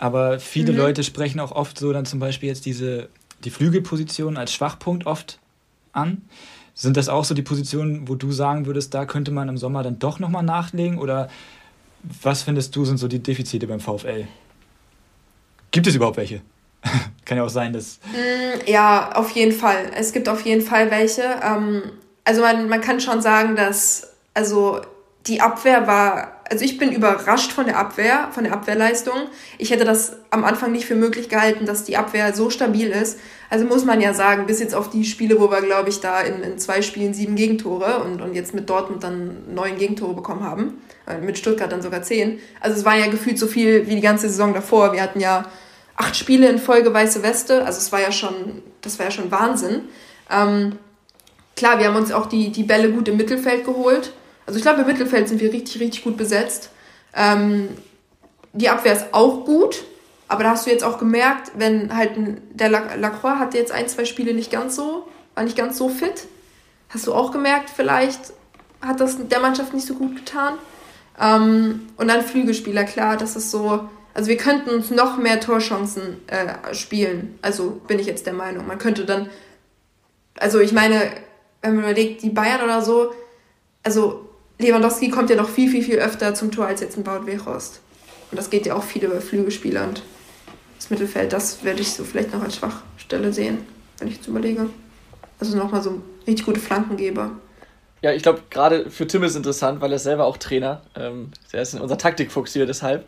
Speaker 3: Aber viele mhm. Leute sprechen auch oft so dann zum Beispiel jetzt diese, die Flügelposition als Schwachpunkt oft an. Sind das auch so die Positionen, wo du sagen würdest, da könnte man im Sommer dann doch nochmal nachlegen? Oder was findest du sind so die Defizite beim VfL? Gibt es überhaupt welche? *laughs* Kann ja auch sein, dass.
Speaker 4: Mm, ja, auf jeden Fall. Es gibt auf jeden Fall welche. Ähm, also man, man kann schon sagen, dass also die Abwehr war also ich bin überrascht von der Abwehr, von der Abwehrleistung. Ich hätte das am Anfang nicht für möglich gehalten, dass die Abwehr so stabil ist. Also muss man ja sagen, bis jetzt auf die Spiele, wo wir, glaube ich, da in, in zwei Spielen sieben Gegentore und, und jetzt mit Dortmund dann neun Gegentore bekommen haben, äh, mit Stuttgart dann sogar zehn. Also es war ja gefühlt so viel wie die ganze Saison davor. Wir hatten ja acht Spiele in Folge weiße Weste, also es war ja schon, das war ja schon Wahnsinn. Ähm, klar, wir haben uns auch die, die Bälle gut im Mittelfeld geholt. Also ich glaube, im Mittelfeld sind wir richtig, richtig gut besetzt. Ähm, die Abwehr ist auch gut, aber da hast du jetzt auch gemerkt, wenn halt der Lacroix hatte jetzt ein, zwei Spiele nicht ganz so, war nicht ganz so fit. Hast du auch gemerkt, vielleicht hat das der Mannschaft nicht so gut getan. Ähm, und dann Flügelspieler, klar, das ist so, Also wir könnten uns noch mehr Torchancen äh, spielen. Also bin ich jetzt der Meinung. Man könnte dann, also ich meine, wenn man überlegt, die Bayern oder so, also Lewandowski kommt ja noch viel, viel, viel öfter zum Tor als jetzt ein Baut Weghorst. Und das geht ja auch viele über Flügelspieler und das Mittelfeld, das werde ich so vielleicht noch als Schwachstelle sehen, wenn ich jetzt überlege. Also nochmal so richtig gute Flankengeber.
Speaker 2: Ja, ich glaube, gerade für Tim ist es interessant, weil er selber auch Trainer. Ähm, der ist unser Taktikfuchs hier deshalb.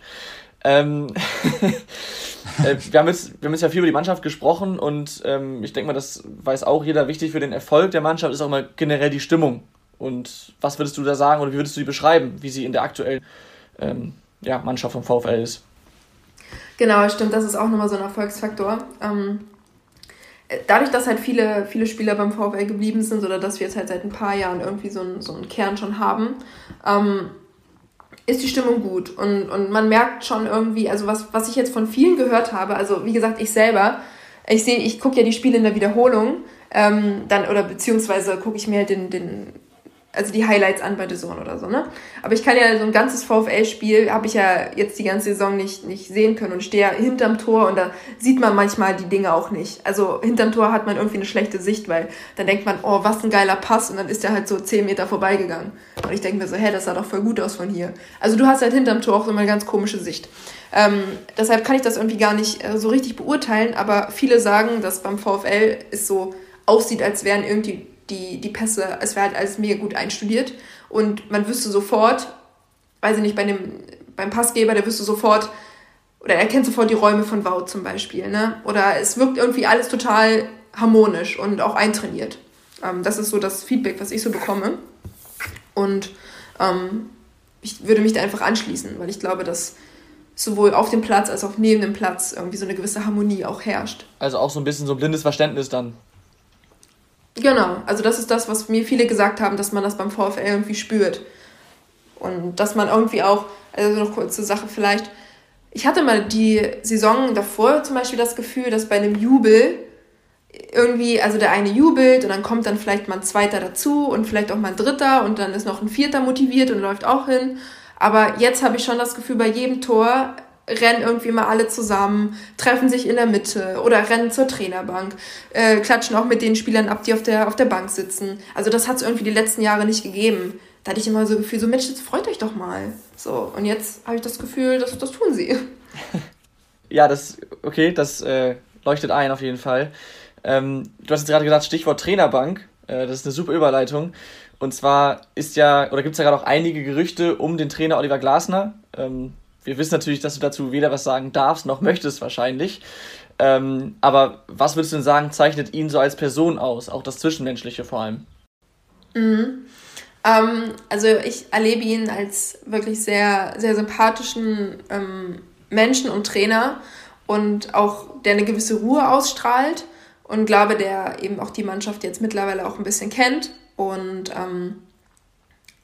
Speaker 2: Ähm, *laughs* äh, wir, haben jetzt, wir haben jetzt ja viel über die Mannschaft gesprochen und ähm, ich denke mal, das weiß auch jeder. Wichtig für den Erfolg der Mannschaft ist auch mal generell die Stimmung. Und was würdest du da sagen oder wie würdest du die beschreiben, wie sie in der aktuellen ähm, ja, Mannschaft vom VfL ist?
Speaker 4: Genau, stimmt, das ist auch nochmal so ein Erfolgsfaktor. Ähm, dadurch, dass halt viele, viele Spieler beim VfL geblieben sind oder dass wir jetzt halt seit ein paar Jahren irgendwie so einen, so einen Kern schon haben, ähm, ist die Stimmung gut. Und, und man merkt schon irgendwie, also was, was ich jetzt von vielen gehört habe, also wie gesagt, ich selber, ich sehe, ich gucke ja die Spiele in der Wiederholung, ähm, dann, oder beziehungsweise gucke ich mir halt den, den also die Highlights an bei The Zone oder so, ne? Aber ich kann ja so ein ganzes VfL-Spiel, habe ich ja jetzt die ganze Saison nicht, nicht sehen können und stehe ja hinterm Tor und da sieht man manchmal die Dinge auch nicht. Also hinterm Tor hat man irgendwie eine schlechte Sicht, weil dann denkt man, oh, was ein geiler Pass und dann ist der halt so zehn Meter vorbeigegangen. Und ich denke mir so, hä, das sah doch voll gut aus von hier. Also du hast halt hinterm Tor auch so eine ganz komische Sicht. Ähm, deshalb kann ich das irgendwie gar nicht äh, so richtig beurteilen, aber viele sagen, dass beim VfL es so aussieht, als wären irgendwie die, die Pässe, es wäre halt alles mega gut einstudiert und man wüsste sofort, weiß ich nicht, bei dem, beim Passgeber, der wüsste sofort, oder er kennt sofort die Räume von Wout zum Beispiel, ne? Oder es wirkt irgendwie alles total harmonisch und auch eintrainiert. Ähm, das ist so das Feedback, was ich so bekomme. Und ähm, ich würde mich da einfach anschließen, weil ich glaube, dass sowohl auf dem Platz als auch neben dem Platz irgendwie so eine gewisse Harmonie auch herrscht.
Speaker 2: Also auch so ein bisschen so ein blindes Verständnis dann.
Speaker 4: Genau, also das ist das, was mir viele gesagt haben, dass man das beim VfL irgendwie spürt. Und dass man irgendwie auch, also noch kurze Sache vielleicht, ich hatte mal die Saison davor zum Beispiel das Gefühl, dass bei einem Jubel irgendwie, also der eine jubelt und dann kommt dann vielleicht mal ein zweiter dazu und vielleicht auch mal ein dritter und dann ist noch ein vierter motiviert und läuft auch hin. Aber jetzt habe ich schon das Gefühl, bei jedem Tor rennen irgendwie mal alle zusammen, treffen sich in der Mitte oder rennen zur Trainerbank, äh, klatschen auch mit den Spielern ab, die auf der, auf der Bank sitzen. Also das hat es irgendwie die letzten Jahre nicht gegeben. Da hatte ich immer so das Gefühl, so Mensch, jetzt freut euch doch mal. So, und jetzt habe ich das Gefühl, dass, das tun sie. *laughs*
Speaker 2: ja, das, okay, das äh, leuchtet ein auf jeden Fall. Ähm, du hast jetzt gerade gesagt, Stichwort Trainerbank. Äh, das ist eine super Überleitung. Und zwar ist ja, oder gibt es ja gerade auch einige Gerüchte um den Trainer Oliver Glasner. Ähm, wir wissen natürlich, dass du dazu weder was sagen darfst noch möchtest wahrscheinlich. Ähm, aber was würdest du denn sagen, zeichnet ihn so als Person aus? Auch das Zwischenmenschliche vor allem.
Speaker 4: Mhm. Ähm, also ich erlebe ihn als wirklich sehr, sehr sympathischen ähm, Menschen und Trainer und auch der eine gewisse Ruhe ausstrahlt und glaube, der eben auch die Mannschaft jetzt mittlerweile auch ein bisschen kennt und ähm,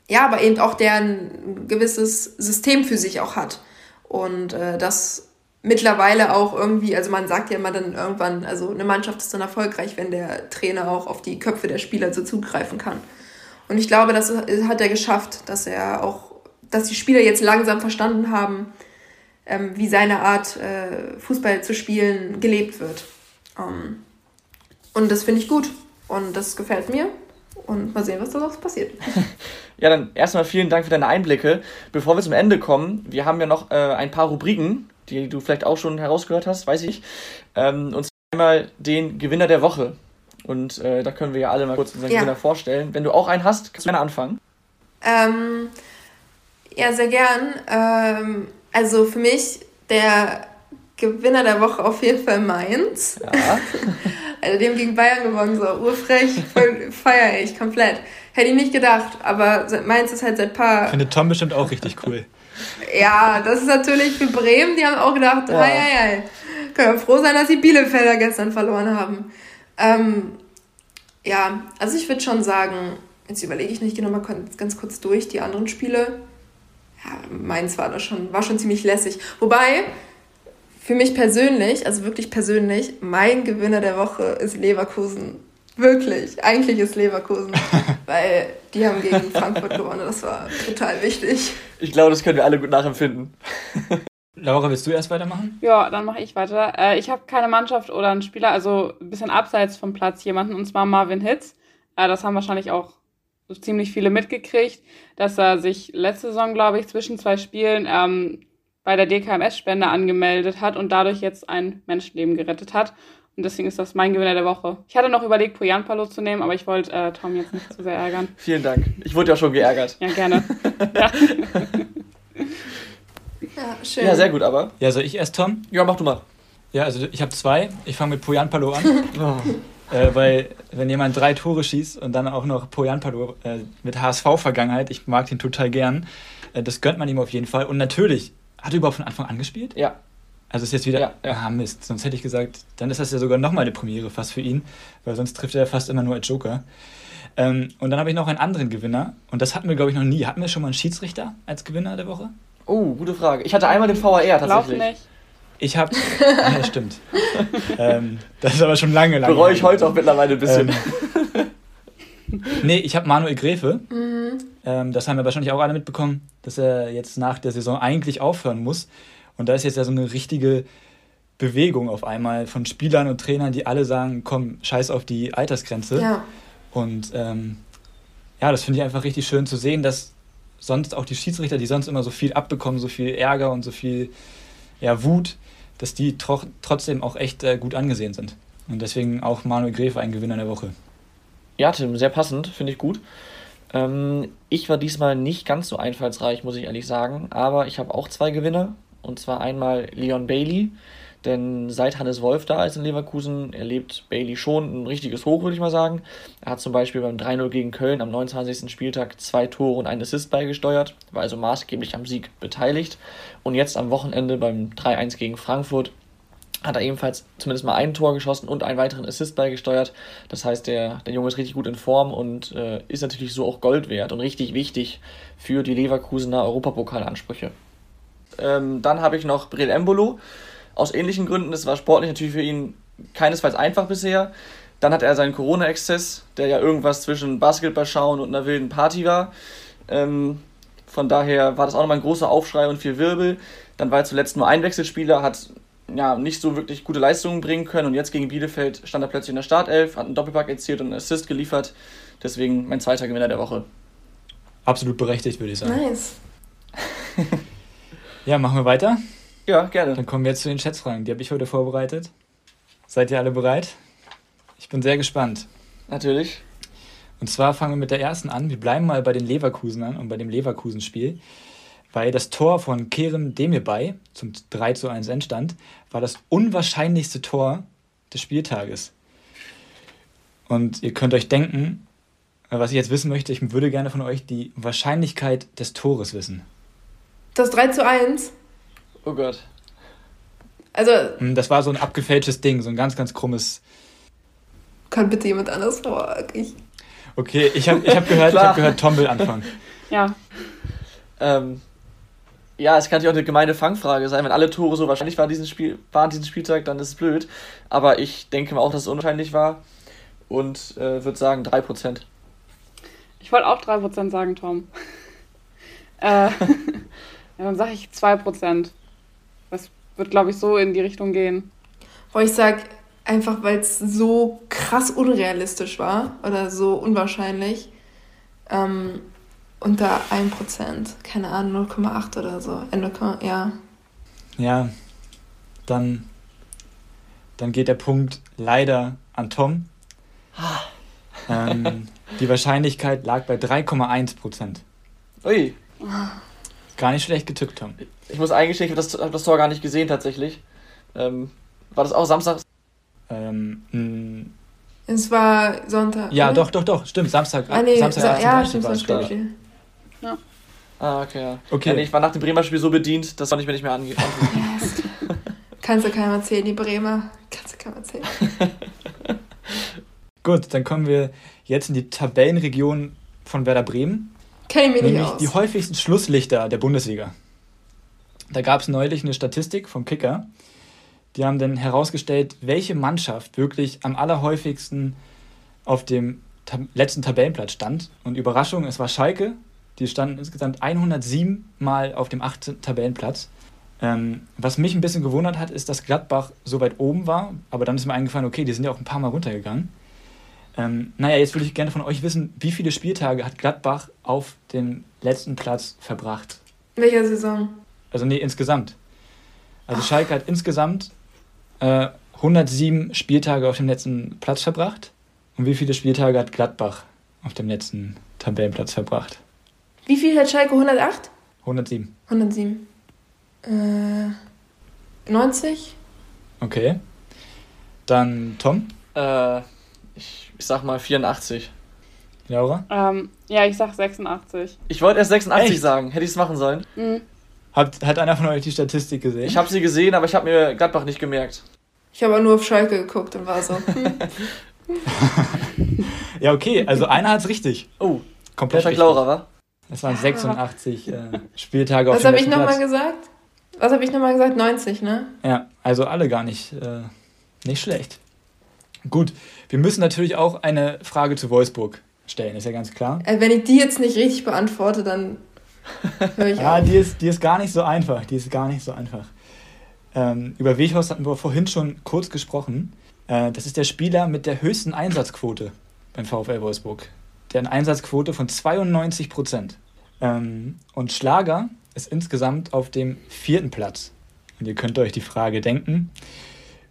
Speaker 4: ja, aber eben auch der ein gewisses System für sich auch hat. Und äh, das mittlerweile auch irgendwie, also man sagt ja immer dann irgendwann, also eine Mannschaft ist dann erfolgreich, wenn der Trainer auch auf die Köpfe der Spieler so zugreifen kann. Und ich glaube, das hat er geschafft, dass er auch, dass die Spieler jetzt langsam verstanden haben, ähm, wie seine Art, äh, Fußball zu spielen, gelebt wird. Ähm, und das finde ich gut. Und das gefällt mir. Und mal sehen, was daraus passiert. *laughs*
Speaker 2: Ja, dann erstmal vielen Dank für deine Einblicke. Bevor wir zum Ende kommen, wir haben ja noch äh, ein paar Rubriken, die du vielleicht auch schon herausgehört hast, weiß ich. Ähm, und zwar einmal den Gewinner der Woche. Und äh, da können wir ja alle mal kurz unseren ja. Gewinner vorstellen. Wenn du auch einen hast, kannst du gerne anfangen.
Speaker 4: Ähm, ja, sehr gern. Ähm, also für mich der Gewinner der Woche auf jeden Fall Mainz. Ja. *laughs* also die haben gegen Bayern gewonnen, so urfrech, *laughs* feiere ich komplett. Hätte ich nicht gedacht, aber Mainz ist halt seit paar.
Speaker 3: Findet Tom bestimmt auch richtig cool.
Speaker 4: ja, das ist natürlich für Bremen, die haben auch gedacht, ja. hei, hei, hei. Können wir froh sein, dass die Bielefelder gestern verloren haben. Ähm, ja, also ich würde schon sagen, jetzt überlege ich nicht, genau mal ganz kurz durch die anderen Spiele. Ja, Mainz war da schon, war schon ziemlich lässig. Wobei, für mich persönlich, also wirklich persönlich, mein Gewinner der Woche ist Leverkusen. Wirklich, eigentlich ist Leverkusen, *laughs* weil die haben gegen Frankfurt gewonnen. Das war total wichtig.
Speaker 2: Ich glaube, das können wir alle gut nachempfinden. *laughs*
Speaker 3: Laura, willst du erst weitermachen?
Speaker 5: Ja, dann mache ich weiter. Äh, ich habe keine Mannschaft oder einen Spieler, also ein bisschen abseits vom Platz jemanden, und zwar Marvin Hitz. Äh, das haben wahrscheinlich auch ziemlich viele mitgekriegt, dass er sich letzte Saison, glaube ich, zwischen zwei Spielen ähm, bei der DKMS-Spende angemeldet hat und dadurch jetzt ein Menschenleben gerettet hat. Und deswegen ist das mein Gewinner der Woche. Ich hatte noch überlegt, Poyan Palo zu nehmen, aber ich wollte äh, Tom jetzt nicht zu sehr ärgern. *laughs*
Speaker 2: Vielen Dank. Ich wurde ja schon geärgert.
Speaker 5: Ja, gerne. ja. *laughs*
Speaker 4: Ja, schön.
Speaker 2: Ja, sehr gut, aber.
Speaker 3: Ja, soll ich erst, Tom?
Speaker 2: Ja, mach du mal.
Speaker 3: Ja, also ich habe zwei. Ich fange mit Poyan Palo an. *laughs* äh, weil, wenn jemand drei Tore schießt und dann auch noch Poyan Palo äh, mit HSV-Vergangenheit, ich mag den total gern, äh, das gönnt man ihm auf jeden Fall. Und natürlich, hat er überhaupt von Anfang an gespielt?
Speaker 2: Ja.
Speaker 3: Also ist jetzt wieder,
Speaker 2: Ja, ja.
Speaker 3: ah Mist, sonst hätte ich gesagt, dann ist das ja sogar nochmal eine Premiere fast für ihn, weil sonst trifft er ja fast immer nur als Joker. Ähm, und dann habe ich noch einen anderen Gewinner und das hatten wir, glaube ich, noch nie. Hatten wir schon mal einen Schiedsrichter als Gewinner der Woche?
Speaker 2: Oh, gute Frage. Ich hatte einmal den VAR
Speaker 5: Glaub
Speaker 2: tatsächlich.
Speaker 5: nicht.
Speaker 3: Ich habe, *laughs* ja, stimmt. ähm, das ist aber schon lange, lange.
Speaker 2: Bereue ich heute auch mittlerweile ein bisschen.
Speaker 3: Ähm, *laughs* nee, ich habe Manuel Gräfe. Ähm, das haben wir wahrscheinlich auch alle mitbekommen, dass er jetzt nach der Saison eigentlich aufhören muss. Und da ist jetzt ja so eine richtige Bewegung auf einmal von Spielern und Trainern, die alle sagen, komm, scheiß auf die Altersgrenze.
Speaker 4: Ja.
Speaker 3: Und ähm, ja, das finde ich einfach richtig schön zu sehen, dass sonst auch die Schiedsrichter, die sonst immer so viel abbekommen, so viel Ärger und so viel ja, Wut, dass die tro trotzdem auch echt äh, gut angesehen sind. Und deswegen auch Manuel Gräfe ein Gewinner der Woche.
Speaker 2: Ja, Tim, sehr passend, finde ich gut. Ähm, ich war diesmal nicht ganz so einfallsreich, muss ich ehrlich sagen, aber ich habe auch zwei Gewinner. Und zwar einmal Leon Bailey, denn seit Hannes Wolf da ist in Leverkusen, erlebt Bailey schon ein richtiges Hoch, würde ich mal sagen. Er hat zum Beispiel beim 3-0 gegen Köln am 29. Spieltag zwei Tore und einen Assist beigesteuert, war also maßgeblich am Sieg beteiligt. Und jetzt am Wochenende beim 3-1 gegen Frankfurt hat er ebenfalls zumindest mal ein Tor geschossen und einen weiteren Assist beigesteuert. Das heißt, der, der Junge ist richtig gut in Form und äh, ist natürlich so auch Gold wert und richtig wichtig für die Leverkusener Europapokalansprüche. Ähm, dann habe ich noch Brel Embolo. Aus ähnlichen Gründen, das war sportlich natürlich für ihn keinesfalls einfach bisher. Dann hat er seinen Corona-Exzess, der ja irgendwas zwischen Basketball schauen und einer wilden Party war. Ähm, von daher war das auch nochmal ein großer Aufschrei und viel Wirbel. Dann war er zuletzt nur Einwechselspieler, hat ja, nicht so wirklich gute Leistungen bringen können und jetzt gegen Bielefeld stand er plötzlich in der Startelf, hat einen Doppelpack erzielt und einen Assist geliefert. Deswegen mein zweiter Gewinner der Woche.
Speaker 3: Absolut berechtigt, würde ich sagen.
Speaker 4: Nice. *laughs*
Speaker 3: Ja, machen wir weiter.
Speaker 2: Ja, gerne.
Speaker 3: Dann kommen wir jetzt zu den Schätzfragen. Die habe ich heute vorbereitet. Seid ihr alle bereit? Ich bin sehr gespannt.
Speaker 2: Natürlich.
Speaker 3: Und zwar fangen wir mit der ersten an. Wir bleiben mal bei den Leverkusenern und bei dem Leverkusen-Spiel. Weil das Tor von Kerem Demirbay zum 3 zu 1 Endstand war das unwahrscheinlichste Tor des Spieltages. Und ihr könnt euch denken, was ich jetzt wissen möchte, ich würde gerne von euch die Wahrscheinlichkeit des Tores wissen.
Speaker 4: Das 3 zu 1.
Speaker 2: Oh Gott.
Speaker 4: Also,
Speaker 3: Hm, Das war so ein abgefälschtes Ding, so ein ganz, ganz krummes.
Speaker 4: kann bitte jemand anders vor. Ich,
Speaker 3: Okay, ich habe ich hab gehört, ich hab gehört, Tom will anfangen.
Speaker 5: Ja,
Speaker 2: Ähm, ja, es kann natürlich auch eine gemeine Fangfrage sein. Wenn alle Tore so wahrscheinlich waren diesen, Spiel, waren diesen Spieltag, dann ist es blöd. Aber ich denke mal auch, dass es unwahrscheinlich war. Und äh, würde sagen 3%.
Speaker 5: ich wollte auch 3% sagen, Tom. *laughs* äh, *laughs* ja, dann sage ich 2%. Das wird, glaube ich, so in die Richtung gehen.
Speaker 4: wo ich sag, einfach weil es so krass unrealistisch war oder so unwahrscheinlich. Ähm, unter 1%. Keine Ahnung, 0,8 oder so. Äh, 0, ja.
Speaker 3: Ja, dann, dann geht der Punkt leider an Tom. Ähm, die Wahrscheinlichkeit lag bei 3,1 Prozent.
Speaker 2: Ui,
Speaker 3: Gar nicht schlecht getippt, Tom.
Speaker 2: ich muss eingestehen, ich habe das, hab das Tor gar nicht gesehen tatsächlich. Ähm, war das auch Samstag?
Speaker 3: Ähm,
Speaker 4: Es war Sonntag.
Speaker 3: ja,
Speaker 4: oder?
Speaker 3: doch, doch, doch, stimmt. Samstag,
Speaker 4: Ah, nee,
Speaker 3: Samstag
Speaker 4: so,
Speaker 3: 18,
Speaker 4: ja,
Speaker 3: 30
Speaker 4: stimmt,
Speaker 3: war
Speaker 4: das Spiel.
Speaker 2: Ah, okay, ja.
Speaker 3: Okay.
Speaker 2: Ja, nee, ich war nach dem Bremer Spiel so bedient, das konnte ich mir nicht mehr ange *laughs* antun.
Speaker 4: Kannst du keinem erzählen, die Bremer. Kannst du keinem erzählen. *laughs*
Speaker 3: Gut, dann kommen wir jetzt in die Tabellenregion von Werder Bremen.
Speaker 4: Kenn ich
Speaker 3: Nämlich
Speaker 4: aus.
Speaker 3: die häufigsten Schlusslichter der Bundesliga. Da gab es neulich eine Statistik vom Kicker. Die haben dann herausgestellt, welche Mannschaft wirklich am allerhäufigsten auf dem Tab letzten Tabellenplatz stand. Und Überraschung, es war Schalke. Die standen insgesamt 107 Mal auf dem 18. Tabellenplatz. Ähm, was mich ein bisschen gewundert hat, ist, dass Gladbach so weit oben war, aber dann ist mir eingefallen, okay, die sind ja auch ein paar Mal runtergegangen. Ähm, naja, jetzt würde ich gerne von euch wissen, wie viele Spieltage hat Gladbach auf dem letzten Platz verbracht?
Speaker 4: In welcher Saison?
Speaker 3: Also nee, insgesamt. Also Schalke hat insgesamt äh, 107 Spieltage auf dem letzten Platz verbracht. Und wie viele Spieltage hat Gladbach auf dem letzten Tabellenplatz verbracht?
Speaker 4: Wie viel hat Schalke? 108?
Speaker 3: 107.
Speaker 4: 107. Äh, 90?
Speaker 3: Okay. Dann Tom,
Speaker 2: Äh, ich, ich sag mal 84.
Speaker 3: Laura.
Speaker 5: Ähm, ja, ich sag 86.
Speaker 2: Ich wollte erst 86
Speaker 3: Echt?
Speaker 2: sagen. Hätte ich es machen sollen.
Speaker 5: Mhm.
Speaker 3: Hat, hat einer von euch die Statistik gesehen?
Speaker 2: Ich habe sie gesehen, aber ich habe mir Gladbach nicht gemerkt.
Speaker 4: Ich habe nur auf Schalke geguckt und war so. Hm. *laughs*
Speaker 3: ja, okay, also einer hat's richtig.
Speaker 2: Oh,
Speaker 3: Komplett richtig.
Speaker 2: Laura, wa?
Speaker 3: Das waren 86 äh, Spieltage auf
Speaker 4: Was habe ich nochmal gesagt? Was habe ich nochmal gesagt? 90, ne?
Speaker 3: Ja, also alle gar nicht, äh, nicht schlecht. Gut, wir müssen natürlich auch eine Frage zu Wolfsburg stellen, ist ja ganz klar.
Speaker 4: Äh, wenn ich die jetzt nicht richtig beantworte, dann *laughs* höre ich
Speaker 3: Ja,
Speaker 4: auf.
Speaker 3: die ist, die ist gar nicht so einfach. Die ist gar nicht so einfach. Ähm, über Weghorst hatten wir vorhin schon kurz gesprochen. Äh, das ist der Spieler mit der höchsten Einsatzquote beim VfL Wolfsburg. Der hat eine Einsatzquote von 92 Prozent. Ähm, und Schlager ist insgesamt auf dem vierten Platz. Und ihr könnt euch die Frage denken,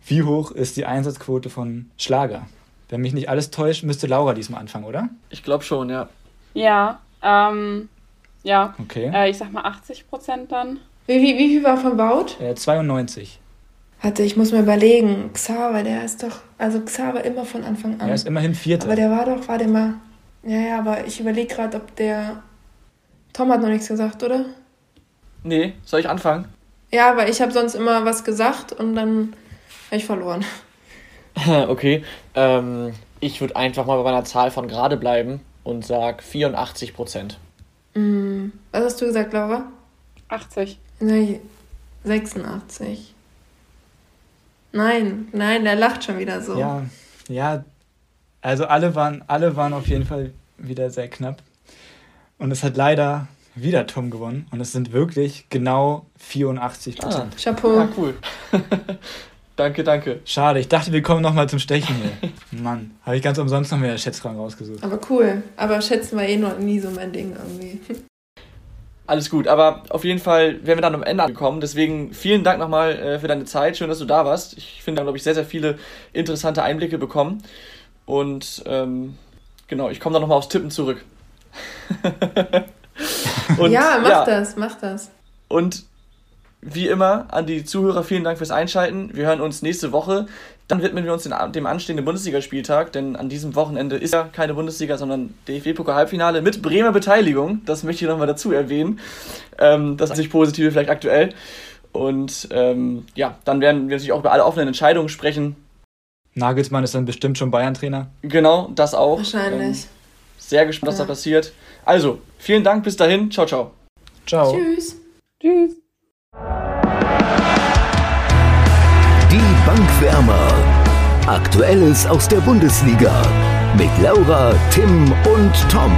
Speaker 3: wie hoch ist die Einsatzquote von Schlager? Wenn mich nicht alles täuscht, müsste Laura diesmal anfangen, oder?
Speaker 2: Ich glaube schon, ja.
Speaker 5: Ja, ähm, ja.
Speaker 3: Okay.
Speaker 5: Äh, ich sag mal 80 Prozent dann.
Speaker 4: Wie, wie, wie viel war von Baut?
Speaker 3: Äh, 92.
Speaker 4: Warte, ich muss mir überlegen. Xaver, der ist doch. Also Xaver immer von Anfang an.
Speaker 3: Er ist immerhin Vierter.
Speaker 4: aber der war doch, war der mal. Ja, ja, aber ich überlege gerade, ob der. Tom hat noch nichts gesagt, oder?
Speaker 2: Nee, soll ich anfangen?
Speaker 4: Ja, aber ich habe sonst immer was gesagt und dann habe ich verloren. *laughs*
Speaker 6: Okay, ähm, ich würde einfach mal bei meiner Zahl von gerade bleiben und sag 84 Prozent.
Speaker 4: Hm, was hast du gesagt, Laura?
Speaker 5: 80.
Speaker 4: Nein, 86. Nein, nein, der lacht schon wieder so.
Speaker 3: Ja, ja, also alle waren, alle waren auf jeden Fall wieder sehr knapp. Und es hat leider wieder Tom gewonnen. Und es sind wirklich genau 84 Prozent.
Speaker 4: Chapeau.
Speaker 2: Ah, cool. *laughs* danke, danke.
Speaker 3: Schade, ich dachte, wir kommen nochmal zum Stechen hier. *laughs* Mann, habe ich ganz umsonst noch mehr Schätzfragen rausgesucht.
Speaker 4: Aber cool. Aber schätzen wir eh noch nie so mein Ding irgendwie. *laughs*
Speaker 2: Alles gut, aber auf jeden Fall wären wir dann am Ende angekommen. Deswegen vielen Dank nochmal äh, für deine Zeit. Schön, dass du da warst. Ich finde, da glaube ich, sehr, sehr viele interessante Einblicke bekommen. Und ähm, genau, ich komme dann nochmal aufs Tippen zurück. *laughs* Und,
Speaker 4: ja, mach das, mach das.
Speaker 2: Und wie immer an die Zuhörer vielen Dank fürs Einschalten. Wir hören uns nächste Woche. Dann widmen wir uns den, dem anstehenden Bundesligaspieltag, denn an diesem Wochenende ist ja keine Bundesliga, sondern DFB-Pokal-Halbfinale mit Bremer Beteiligung. Das möchte ich nochmal dazu erwähnen. Ähm, das ist sich positive vielleicht aktuell. Und ähm, ja, dann werden wir natürlich auch über alle offenen Entscheidungen sprechen.
Speaker 3: Nagelsmann ist dann bestimmt schon Bayern-Trainer.
Speaker 2: Genau, das auch.
Speaker 4: Wahrscheinlich.
Speaker 2: Ähm, sehr gespannt, was
Speaker 4: Ja.
Speaker 2: da passiert. Also, vielen Dank, bis dahin. Ciao, ciao.
Speaker 3: Ciao.
Speaker 4: Tschüss.
Speaker 5: Tschüss.
Speaker 1: Die Bankwärmer. Aktuelles aus der Bundesliga. Mit Laura, Tim und Tom.